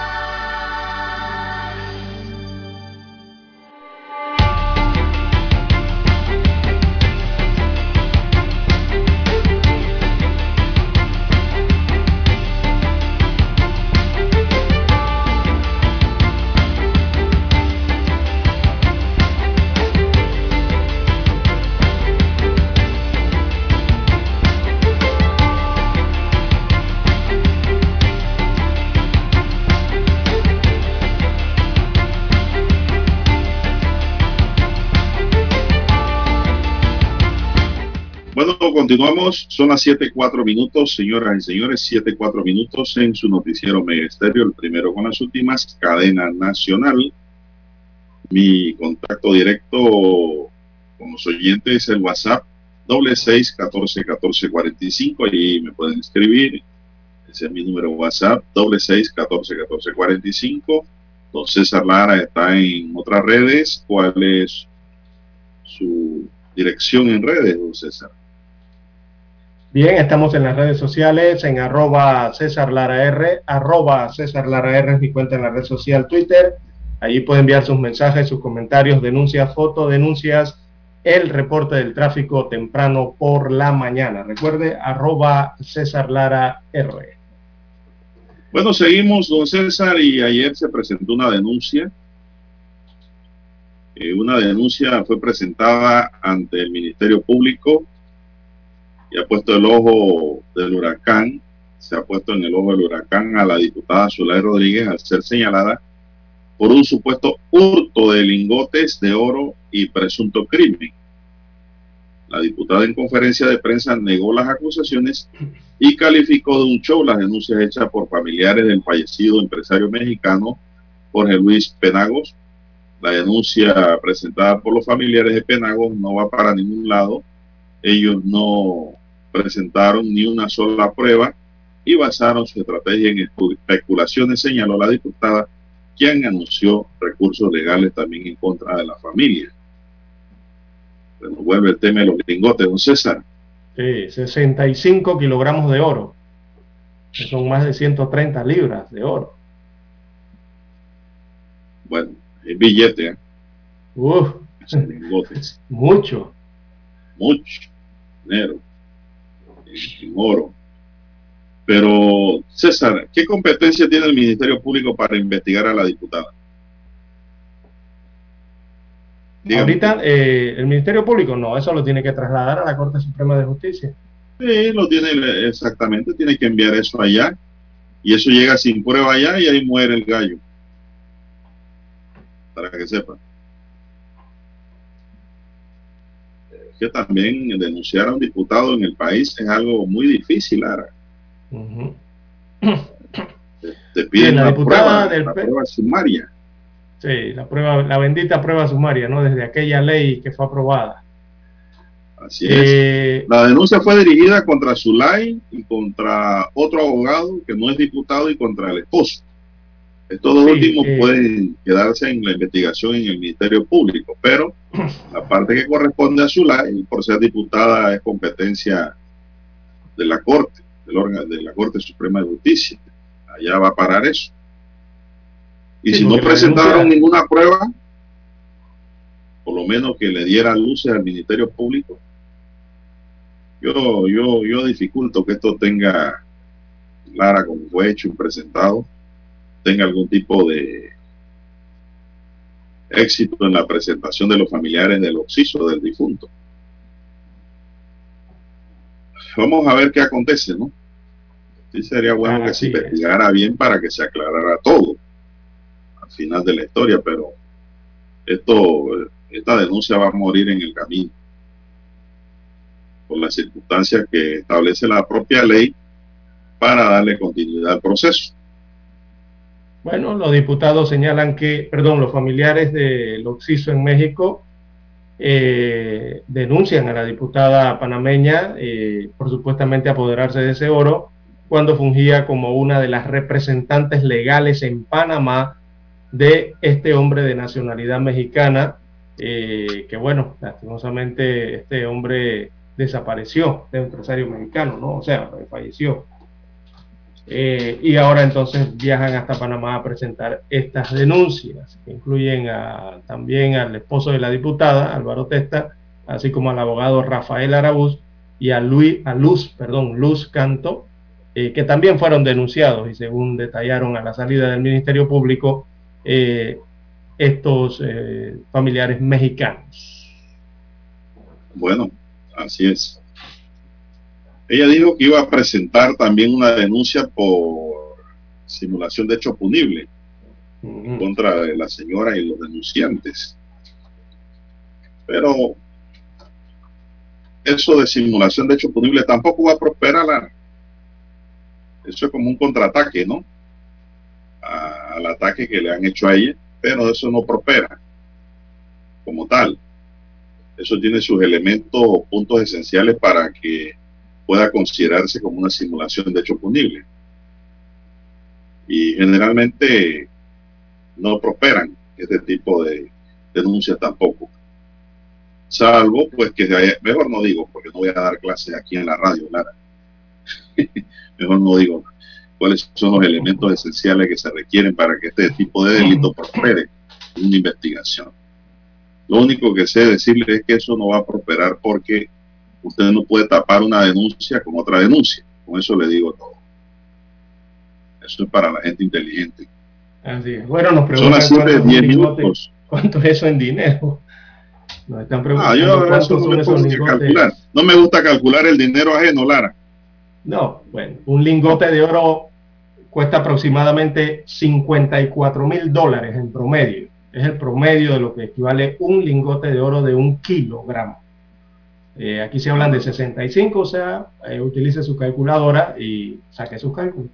Bueno, continuamos. Son las 7:4 minutos, señoras y señores. 7:4 minutos en su noticiero Estéreo, el primero con las últimas, cadena nacional. Mi contacto directo con los oyentes es el WhatsApp doble seis catorce catorce cuarenta y cinco. Ahí me pueden escribir. Ese es mi número WhatsApp doble seis catorce catorce cuarenta y cinco. Don César Lara está en otras redes. ¿Cuál es su dirección en redes, don César? Bien, estamos en las redes sociales, en arroba César Lara R, arroba César Lara R es mi cuenta en la red social Twitter. Allí puede enviar sus mensajes, sus comentarios, denuncias, fotodenuncias, el reporte del tráfico temprano por la mañana. Recuerde, arroba César Lara R. Bueno, seguimos, don César, y ayer se presentó una denuncia. Eh, una denuncia fue presentada ante el Ministerio Público y ha puesto el ojo del huracán, se ha puesto en el ojo del huracán a la diputada Zulay Rodríguez al ser señalada por un supuesto hurto de lingotes de oro y presunto crimen. La diputada en conferencia de prensa negó las acusaciones y calificó de un show las denuncias hechas por familiares del fallecido empresario mexicano Jorge Luis Penagos. La denuncia presentada por los familiares de Penagos no va para ningún lado. Ellos no presentaron ni una sola prueba y basaron su estrategia en especulaciones, señaló la diputada, quien anunció recursos legales también en contra de la familia. Bueno, vuelve el tema de los lingotes, don César. Sí, 65 kilogramos de oro. que Son más de 130 libras de oro. Bueno, el billete, ¿eh? Uf, lingotes, mucho. mucho dinero en, oro. Pero, César, ¿qué competencia tiene el Ministerio Público para investigar a la diputada? Dígame. Ahorita eh, el Ministerio Público no, eso lo tiene que trasladar a la Corte Suprema de Justicia. Sí, lo tiene exactamente, tiene que enviar eso allá y eso llega sin prueba allá y ahí muere el gallo. Para que sepan. Que también denunciar a un diputado en el país es algo muy difícil. Ujú. Te, te piden la diputada prueba, del sumaria. Sí, la prueba, la bendita prueba sumaria, ¿no? Desde aquella ley que fue aprobada. Así Eh, es. La denuncia fue dirigida contra Zulay y contra otro abogado que no es diputado y contra el esposo. Estos dos Sí, últimos eh. pueden quedarse en la investigación en el Ministerio Público, pero la parte que corresponde a Zulay, por ser diputada, es competencia de la Corte, del órgano de la Corte Suprema de Justicia. Allá va a parar eso. Y Sí, si no presentaron denuncia- ninguna prueba, por lo menos que le diera luces al Ministerio Público, yo, yo, yo dificulto que esto tenga Lara como fue hecho y presentado, tenga algún tipo de éxito en la presentación de los familiares del occiso del difunto. Vamos a ver qué acontece, ¿no? Sí sería bueno que se Así es. investigara bien para que se aclarara todo al final de la historia, pero esto, esta denuncia va a morir en el camino por las circunstancias que establece la propia ley para darle continuidad al proceso. Bueno, los diputados señalan que, perdón, los familiares del Oxiso en México eh, denuncian a la diputada panameña eh, por supuestamente apoderarse de ese oro cuando fungía como una de las representantes legales en Panamá de este hombre de nacionalidad mexicana, eh, que bueno, lastimosamente este hombre desapareció, de empresario mexicano, ¿no? O sea, falleció. Eh, y ahora entonces viajan hasta Panamá a presentar estas denuncias, que incluyen también al esposo de la diputada, Álvaro Testa, así como al abogado Rafael Arabuz y a, Luis, a Luz, perdón, Luz Canto, eh, que también fueron denunciados y según detallaron a la salida del Ministerio Público, eh, estos familiares mexicanos. Bueno, así es. Ella dijo que iba a presentar también una denuncia por simulación de hecho punible contra la señora y los denunciantes. Pero eso de simulación de hecho punible tampoco va a prosperar. Eso es como un contraataque, ¿no? al ataque que le han hecho a ella, pero eso no prospera como tal. Eso tiene sus elementos o puntos esenciales para que pueda considerarse como una simulación de hecho punible. Y generalmente no prosperan este tipo de denuncias tampoco. Salvo, pues que mejor no digo, porque no voy a dar clases aquí en la radio, Lara. mejor no digo cuáles son los elementos esenciales que se requieren para que este tipo de delito prospere en una investigación. Lo único que sé decirle es que eso no va a prosperar porque usted no puede tapar una denuncia con otra denuncia. Con eso le digo todo. Eso es para la gente inteligente. Así es. Bueno, nos preguntan Son las 10 minutos. ¿Cuánto es eso en dinero? Nos están preguntando ah, yo cuánto son esos Calcular. No me gusta calcular el dinero ajeno, Lara. No, bueno, un lingote de oro cuesta aproximadamente 54 mil dólares en promedio. Es el promedio de lo que equivale un lingote de oro de un kilogramo. Eh, aquí se hablan de 65, o sea, eh, utilice su calculadora y saque sus cálculos.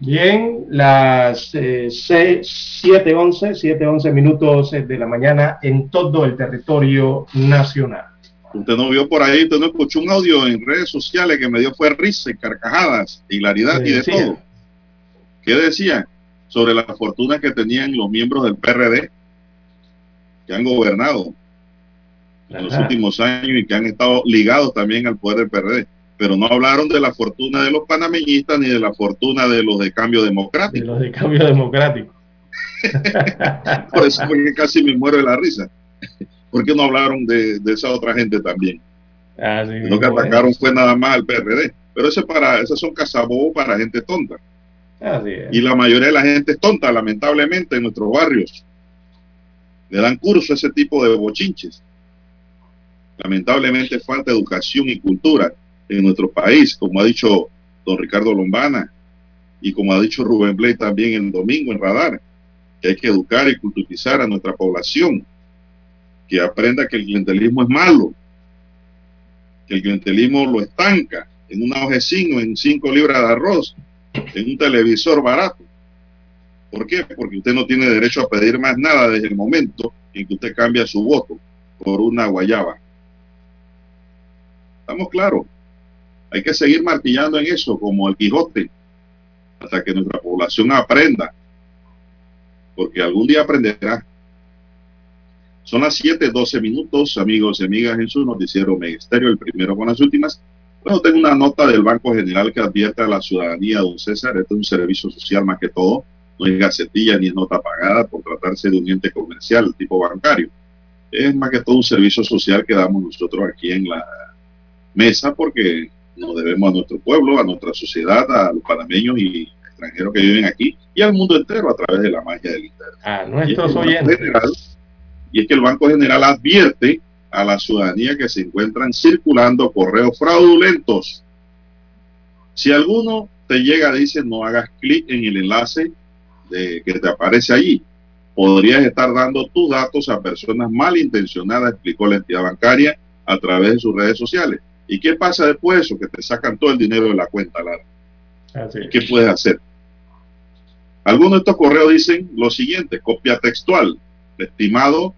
Bien, las eh, 7.11, 7.11 minutos de la mañana en todo el territorio nacional. Usted no vio por ahí, usted no escuchó un audio en redes sociales que me dio fue risa y carcajadas, hilaridad y de todo. ¿Qué decía? Sobre la fortuna que tenían los miembros del PRD que han gobernado en los últimos años y que han estado ligados también al poder del PRD. Pero no hablaron de la fortuna de los panameñistas ni de la fortuna de los de cambio democrático. De los de cambio democrático. Por eso porque casi me muero de la risa. ¿Por qué no hablaron de, esa otra gente también? Ah, lo que atacaron fue nada más al PRD. Pero ese para, esas son cazabobos para gente tonta. Y la mayoría de la gente es tonta, lamentablemente, en nuestros barrios. Le dan curso a ese tipo de bochinches. Lamentablemente falta educación y cultura en nuestro país, como ha dicho don Ricardo Lombana y como ha dicho Rubén Blay también el domingo en Radar, que hay que educar y culturizar a nuestra población, que aprenda que el clientelismo es malo, que el clientelismo lo estanca en una ojecino, en cinco libras de arroz, en un televisor barato. ¿Por qué? Porque usted no tiene derecho a pedir más nada desde el momento en que usted cambia su voto por una guayaba. Estamos claros. Hay que seguir martillando en eso como el Quijote hasta que nuestra población aprenda. Porque algún día aprenderá. Son las 7:12 minutos, amigos y amigas, en su noticiero Ministerio, el primero con las últimas. Bueno, tengo una nota del Banco General que advierte a la ciudadanía, don César, este es un servicio social más que todo, no es gacetilla ni nota pagada por tratarse de un ente comercial tipo bancario. Es más que todo un servicio social que damos nosotros aquí en la mesa porque nos debemos a nuestro pueblo, a nuestra sociedad, a los panameños y extranjeros que viven aquí y al mundo entero a través de la magia del Internet. A nuestros oyentes. y es que el Banco General advierte a la ciudadanía que se encuentran circulando correos fraudulentos. Si alguno te llega, dice, no hagas clic en el enlace de, que te aparece allí. Podrías estar dando tus datos a personas malintencionadas, explicó la entidad bancaria a través de sus redes sociales. ¿Y qué pasa después de eso? Que te sacan todo el dinero de la cuenta, Lara. qué puedes hacer? Algunos de estos correos dicen lo siguiente, copia textual, estimado,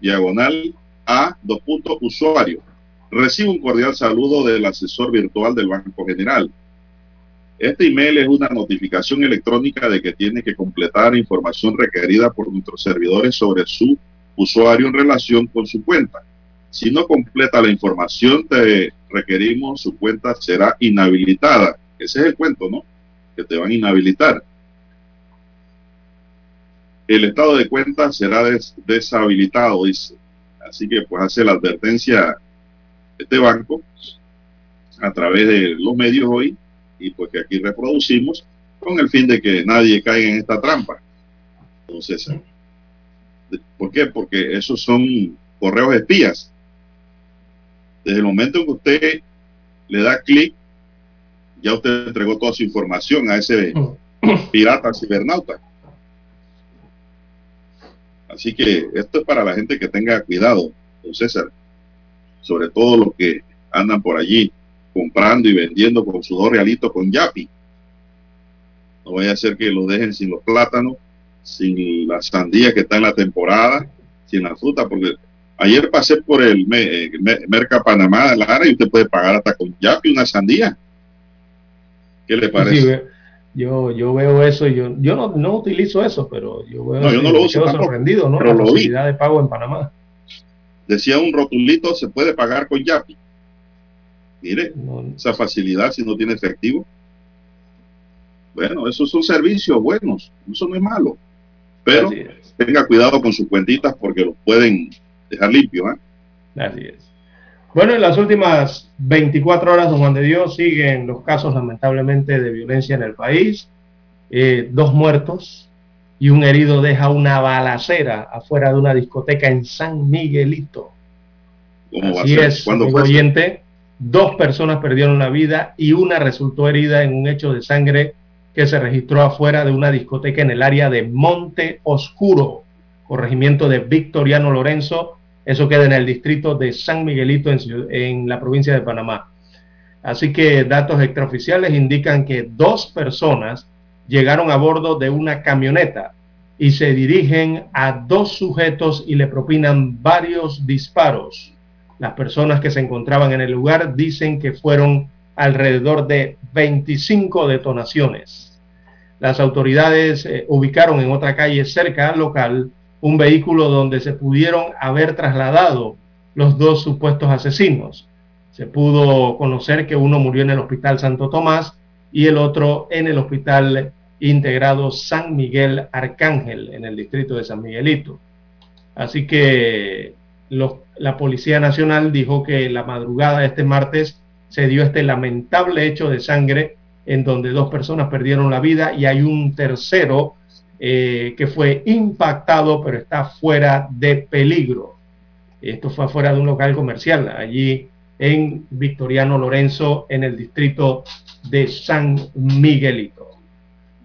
diagonal a dos puntos usuario. Recibo un cordial saludo del asesor virtual del Banco General. Este email es una notificación electrónica de que tiene que completar información requerida por nuestros servidores sobre su usuario en relación con su cuenta. Si no completa la información, te requerimos, su cuenta será inhabilitada. Ese es el cuento, ¿no? que te van a inhabilitar. El estado de cuenta será deshabilitado, dice. Así que pues hace la advertencia este banco a través de los medios hoy y pues que aquí reproducimos con el fin de que nadie caiga en esta trampa. Entonces, ¿por qué? Porque esos son correos espías. Desde el momento en que usted le da clic, ya usted entregó toda su información a ese pirata cibernauta. Así que esto es para la gente que tenga cuidado, don César. Sobre todo los que andan por allí comprando y vendiendo con sus dos realitos con Yapi. No vaya a ser que lo dejen sin los plátanos, sin la sandía que está en la temporada, sin la fruta, porque ayer pasé por el, Merca Panamá de Lara y usted puede pagar hasta con Yapi una sandía. ¿Qué le parece? yo, yo veo eso, yo, yo no, no utilizo eso, pero yo veo no, yo no lo uso sorprendido, ¿no? la posibilidad de pago en Panamá. Decía un rotulito, se puede pagar con Yapi. Mire, esa facilidad si no tiene efectivo. Bueno, esos son servicios buenos, eso no es malo. Pero tenga cuidado con sus cuentitas porque los pueden dejar limpios. ¿eh? Así es. Bueno, en las últimas 24 horas, don Juan de Dios, siguen los casos lamentablemente de violencia en el país. Eh, dos muertos y un herido deja una balacera afuera de una discoteca en San Miguelito. Así es, oyente, dos personas perdieron la vida y una resultó herida en un hecho de sangre que se registró afuera de una discoteca en el área de Monte Oscuro, corregimiento de Victoriano Lorenzo. Eso queda en el distrito de San Miguelito en, la provincia de Panamá. Así que datos extraoficiales indican que dos personas llegaron a bordo de una camioneta y se dirigen a dos sujetos y le propinan varios disparos. Las personas que se encontraban en el lugar dicen que fueron alrededor de 25 detonaciones. Las autoridades eh, ubicaron en otra calle cerca al local un vehículo donde se pudieron haber trasladado los dos supuestos asesinos. Se pudo conocer que uno murió en el Hospital Santo Tomás y el otro en el Hospital Integrado San Miguel Arcángel, en el distrito de San Miguelito. Así que la Policía Nacional dijo que la madrugada de este martes se dio este lamentable hecho de sangre en donde dos personas perdieron la vida y hay un tercero eh, que fue impactado pero está fuera de peligro. Esto fue afuera de un local comercial, allí en Victoriano Lorenzo, en el distrito de San Miguelito.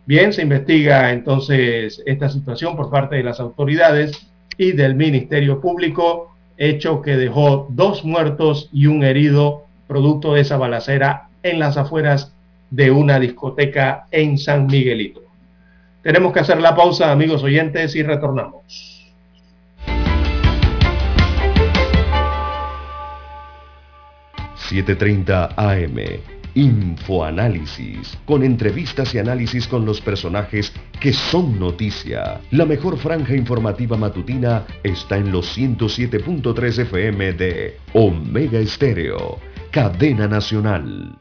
Bien, se investiga entonces esta situación por parte de las autoridades y del Ministerio Público, hecho que dejó dos muertos y un herido producto de esa balacera en las afueras de una discoteca en San Miguelito. Tenemos que hacer la pausa, amigos oyentes, y retornamos. ...7.30 AM... Infoanálisis, con entrevistas y análisis con los personajes que son noticia. La mejor franja informativa matutina está en los 107.3 FM de Omega Estéreo cadena nacional.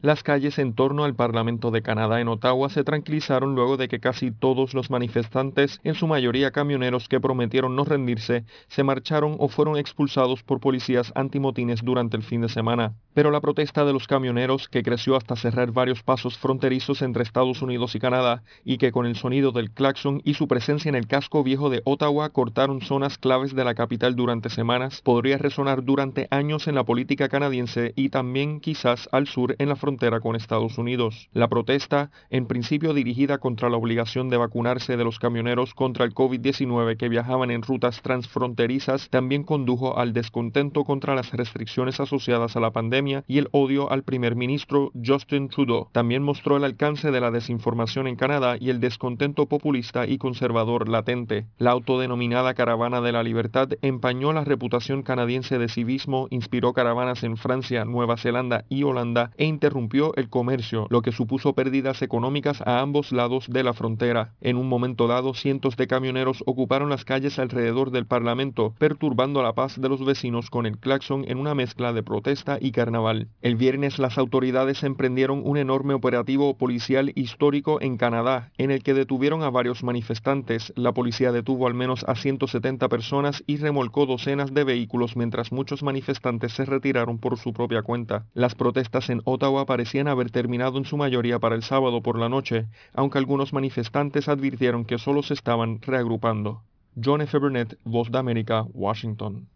Las calles en torno al Parlamento de Canadá en Ottawa se tranquilizaron luego de que casi todos los manifestantes, en su mayoría camioneros que prometieron no rendirse, se marcharon o fueron expulsados por policías antimotines durante el fin de semana. Pero la protesta de los camioneros, que creció hasta cerrar varios pasos fronterizos entre Estados Unidos y Canadá, y que con el sonido del claxon y su presencia en el casco viejo de Ottawa cortaron zonas claves de la capital durante semanas, podría resonar durante años en la política canadiense y también quizás al sur en la frontera frontera con Estados Unidos. La protesta, en principio dirigida contra la obligación de vacunarse de los camioneros contra el COVID-19 que viajaban en rutas transfronterizas, también condujo al descontento contra las restricciones asociadas a la pandemia y el odio al primer ministro Justin Trudeau. También mostró el alcance de la desinformación en Canadá y el descontento populista y conservador latente. La autodenominada Caravana de la Libertad empañó la reputación canadiense de civismo, inspiró caravanas en Francia, Nueva Zelanda y Holanda e interrumpió el comercio, lo que supuso pérdidas económicas a ambos lados de la frontera. En un momento dado, cientos de camioneros ocuparon las calles alrededor del Parlamento, perturbando la paz de los vecinos con el claxon en una mezcla de protesta y carnaval. El viernes las autoridades emprendieron un enorme operativo policial histórico en Canadá, en el que detuvieron a varios manifestantes. La policía detuvo al menos a 170 personas y remolcó docenas de vehículos mientras muchos manifestantes se retiraron por su propia cuenta. Las protestas en Ottawa parecían haber terminado en su mayoría para el sábado por la noche, aunque algunos manifestantes advirtieron que solo se estaban reagrupando. John F. Burnett, Voz de América, Washington.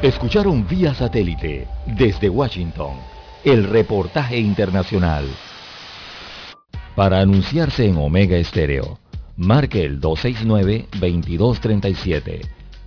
Escucharon vía satélite desde Washington el reportaje internacional. Para anunciarse en Omega Estéreo, marque el 269-2237.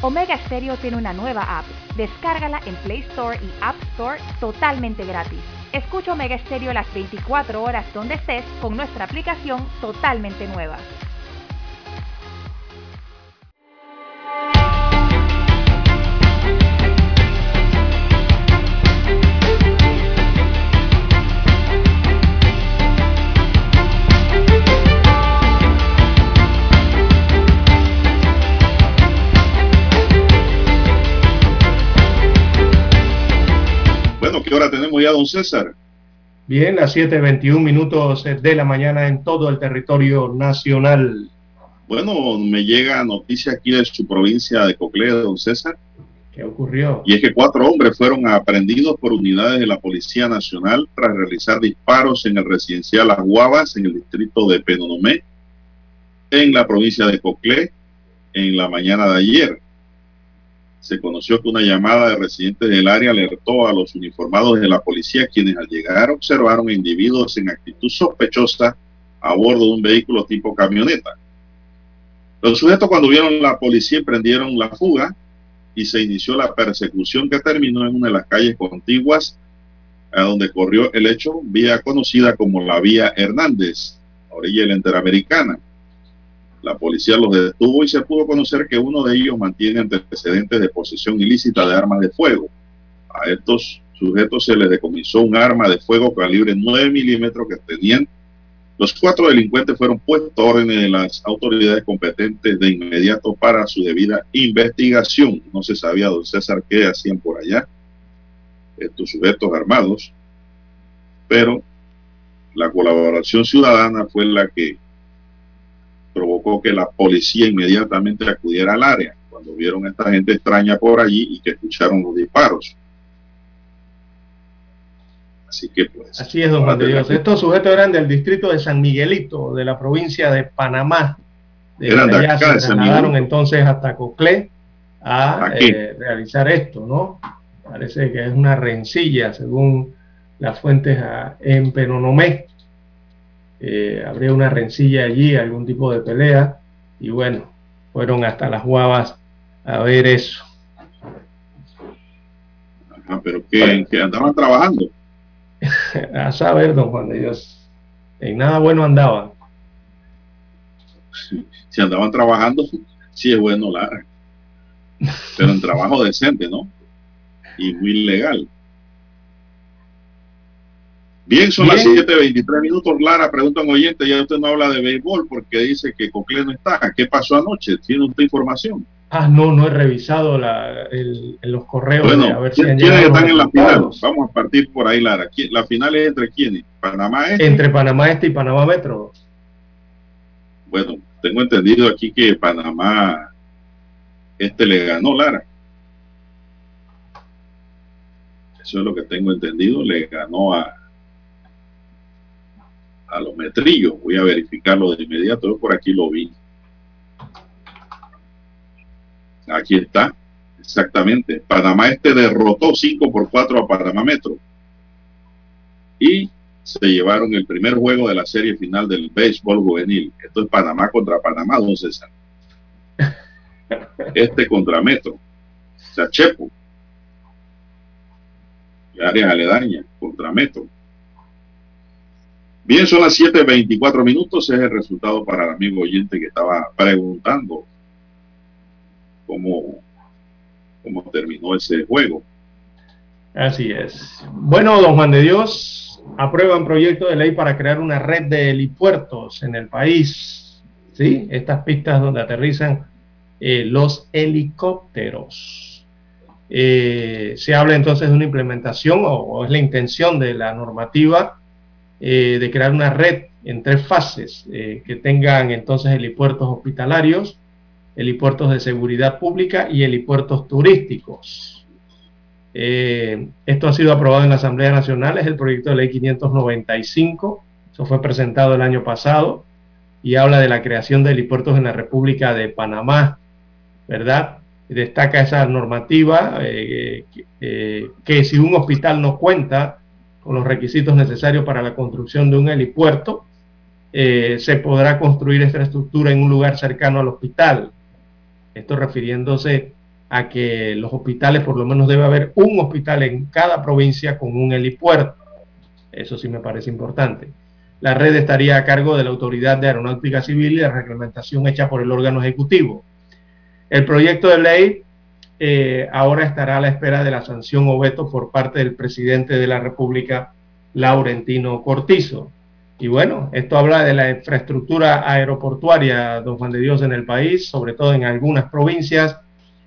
Omega Stereo tiene una nueva app. Descárgala en Play Store y App Store totalmente gratis. Escucha Omega Stereo las 24 horas donde estés con nuestra aplicación totalmente nueva. Tenemos ya, don César? Bien, las 7.21 minutos de la mañana en todo el territorio nacional. Bueno, me llega noticia aquí de su provincia de Coclé, don César. ¿Qué ocurrió? Y es que cuatro hombres fueron aprehendidos por unidades de la Policía Nacional tras realizar disparos en el residencial Las Guavas, en el distrito de Penonomé, en la provincia de Coclé, en la mañana de ayer. Se conoció que una llamada de residentes del área alertó a los uniformados de la policía, quienes al llegar observaron individuos en actitud sospechosa a bordo de un vehículo tipo camioneta. Los sujetos cuando vieron la policía emprendieron la fuga y se inició la persecución que terminó en una de las calles contiguas a donde corrió el hecho, vía conocida como la Vía Hernández, orilla de la Interamericana. La policía los detuvo y se pudo conocer que uno de ellos mantiene antecedentes de posesión ilícita de armas de fuego. A estos sujetos se les decomisó un arma de fuego calibre 9 milímetros que tenían. Los cuatro delincuentes fueron puestos a órdenes de las autoridades competentes de inmediato para su debida investigación. No se sabía, don César, qué hacían por allá estos sujetos armados, pero la colaboración ciudadana fue la que provocó que la policía inmediatamente acudiera al área cuando vieron a esta gente extraña por allí y que escucharon los disparos. Así que pues. Así es, don Juan de Dios. Estos sujetos eran del distrito de San Miguelito, de la provincia de Panamá. De Eran de acá, de se trasladaron entonces hasta Coclé a eh, realizar esto, ¿no? Parece que es una rencilla, según las fuentes en Penonomé. Eh, habría una rencilla allí, algún tipo de pelea, y bueno, fueron hasta las guavas a ver eso. Ajá, pero que, que andaban trabajando. A saber, don Juan de Dios, en nada bueno andaban. Si andaban trabajando, sí es bueno, Lara. Pero en trabajo decente, ¿no? Y muy legal. Bien, son las Bien. 7.23 minutos. Lara, pregunta un oyente, ya usted no habla de béisbol porque dice que Cocle no está. ¿Qué pasó anoche? ¿Tiene usted información? Ah, no, no he revisado la, el- los correos de a Bueno, ver si han ¿quién- llegado ¿quiénes están en la final? Vamos a partir por ahí, Lara. ¿Quién- ¿La final es entre quiénes? ¿Panamá este? Entre Panamá Este y Panamá Metro. Bueno, tengo entendido aquí que Panamá, este le ganó Lara. Eso es lo que tengo entendido, le ganó a, a los metrillos. Voy a verificarlo de inmediato, yo por aquí lo vi. Aquí está, exactamente. Panamá este derrotó 5 por 4 a Panamá Metro. Y se llevaron el primer juego de la serie final del béisbol juvenil. Esto es Panamá contra Panamá, don César. Este contra Metro. O sea, Chepo. Contra Metro. Bien, son las 7.24 minutos. Es el resultado para el amigo oyente que estaba preguntando cómo, cómo terminó ese juego. Así es. Bueno, don Juan de Dios, aprueban proyecto de ley para crear una red de helipuertos en el país. ¿Sí? Estas pistas donde aterrizan eh, los helicópteros. Eh, se habla entonces de una implementación o, o es la intención de la normativa eh, de crear una red en tres fases eh, que tengan entonces helipuertos hospitalarios, helipuertos de seguridad pública y helipuertos turísticos. Eh, esto ha sido aprobado en la Asamblea Nacional, es el proyecto de ley 595, eso fue presentado el año pasado y habla de la creación de helipuertos en la República de Panamá, ¿verdad? Destaca esa normativa que si un hospital no cuenta con los requisitos necesarios para la construcción de un helipuerto, eh, se podrá construir esta estructura en un lugar cercano al hospital. Esto refiriéndose a que los hospitales, por lo menos debe haber un hospital en cada provincia con un helipuerto. Eso sí me parece importante. La red estaría a cargo de la Autoridad de Aeronáutica Civil y de reglamentación hecha por el órgano ejecutivo. El proyecto de ley eh, ahora estará a la espera de la sanción o veto por parte del presidente de la República, Laurentino Cortizo. Y bueno, esto habla de la infraestructura aeroportuaria, don Juan de Dios, en el país, sobre todo en algunas provincias,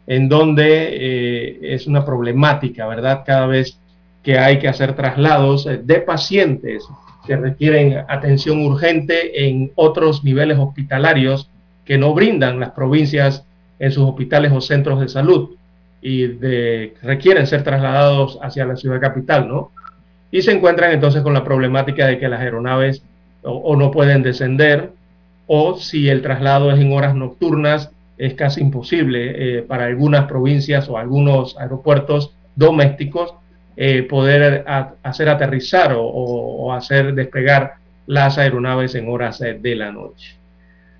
en donde eh, es una problemática, ¿verdad? Cada vez que hay que hacer traslados de pacientes que requieren atención urgente en otros niveles hospitalarios que no brindan las provincias en sus hospitales o centros de salud y de, requieren ser trasladados hacia la ciudad capital, ¿no? Y se encuentran entonces con la problemática de que las aeronaves o, no pueden descender o si el traslado es en horas nocturnas, es casi imposible eh, para algunas provincias o algunos aeropuertos domésticos eh, poder hacer aterrizar o, o, hacer despegar las aeronaves en horas de la noche.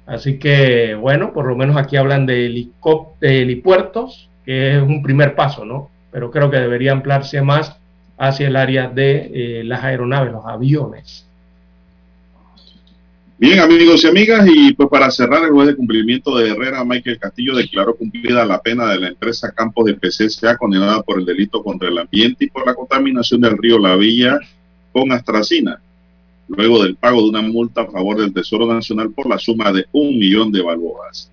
Así que, bueno, por lo menos aquí hablan de helipuertos, que es un primer paso, ¿no? Pero creo que debería ampliarse más hacia el área de eh, las aeronaves, los aviones. Bien, amigos y amigas, y pues para cerrar, el juez de cumplimiento de Herrera, Michael Castillo, declaró cumplida la pena de la empresa Campos de PCSA, condenada por el delito contra el ambiente y por la contaminación del río La Villa con astracina, luego del pago de una multa a favor del Tesoro Nacional por la suma de un millón de balboas.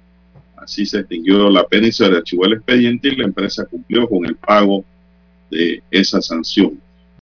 Así se extinguió la pena y se archivó el expediente y la empresa cumplió con el pago de esa sanción.